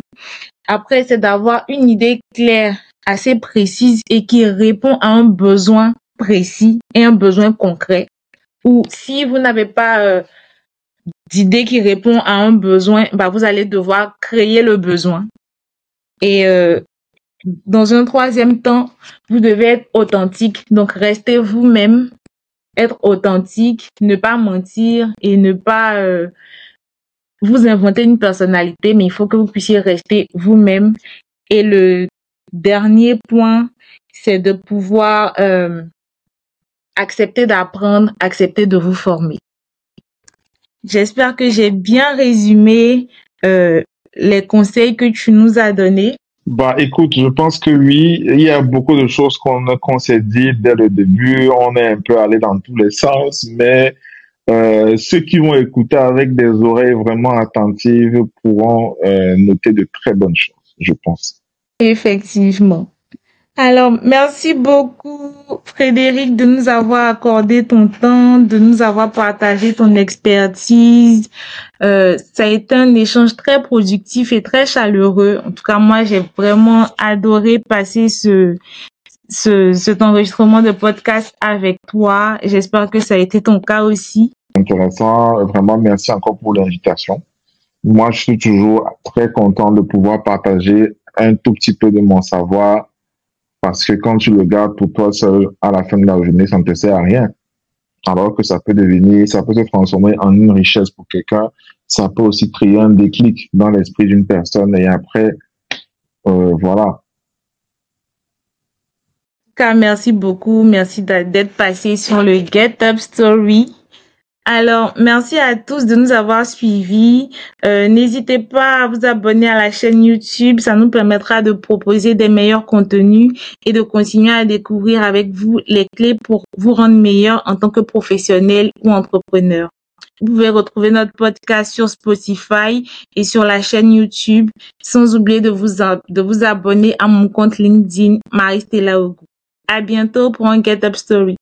Après, c'est d'avoir une idée claire assez précise et qui répond à un besoin précis et un besoin concret. Ou si vous n'avez pas euh, d'idée qui répond à un besoin, bah, vous allez devoir créer le besoin. Et euh, dans un troisième temps, vous devez être authentique. Donc, restez vous-même, être authentique, ne pas mentir et ne pas euh, vous inventer une personnalité, mais il faut que vous puissiez rester vous-même. Et le dernier point, c'est de pouvoir euh, accepter d'apprendre, accepter de vous former. J'espère que j'ai bien résumé euh, les conseils que tu nous as donnés. Bah, écoute, je pense que oui, il y a beaucoup de choses qu'on qu'on s'est dit dès le début. On est un peu allé dans tous les sens, mais euh, ceux qui vont écouter avec des oreilles vraiment attentives pourront euh, noter de très bonnes choses, je pense. Effectivement. Alors, merci beaucoup, Frédéric, de nous avoir accordé ton temps, de nous avoir partagé ton expertise. Euh, ça a été un échange très productif et très chaleureux. En tout cas, moi, j'ai vraiment adoré passer ce, ce, cet enregistrement de podcast avec toi. J'espère que ça a été ton cas aussi. Intéressant. Vraiment, merci encore pour l'invitation. Moi, je suis toujours très content de pouvoir partager un tout petit peu de mon savoir parce que quand tu le gardes pour toi seul, à la fin de la journée, ça ne te sert à rien. Alors que ça peut devenir, ça peut se transformer en une richesse pour quelqu'un. Ça peut aussi créer un déclic dans l'esprit d'une personne et après, euh, voilà. Merci beaucoup. Merci d'être passé sur le Get Up Story. Alors, merci à tous de nous avoir suivis. Euh, N'hésitez pas à vous abonner à la chaîne YouTube. Ça nous permettra de proposer des meilleurs contenus et de continuer à découvrir avec vous les clés pour vous rendre meilleur en tant que professionnel ou entrepreneur. Vous pouvez retrouver notre podcast sur Spotify et sur la chaîne YouTube, sans oublier de vous, de vous abonner à mon compte LinkedIn, Marie Stella À bientôt pour un Get Up Story.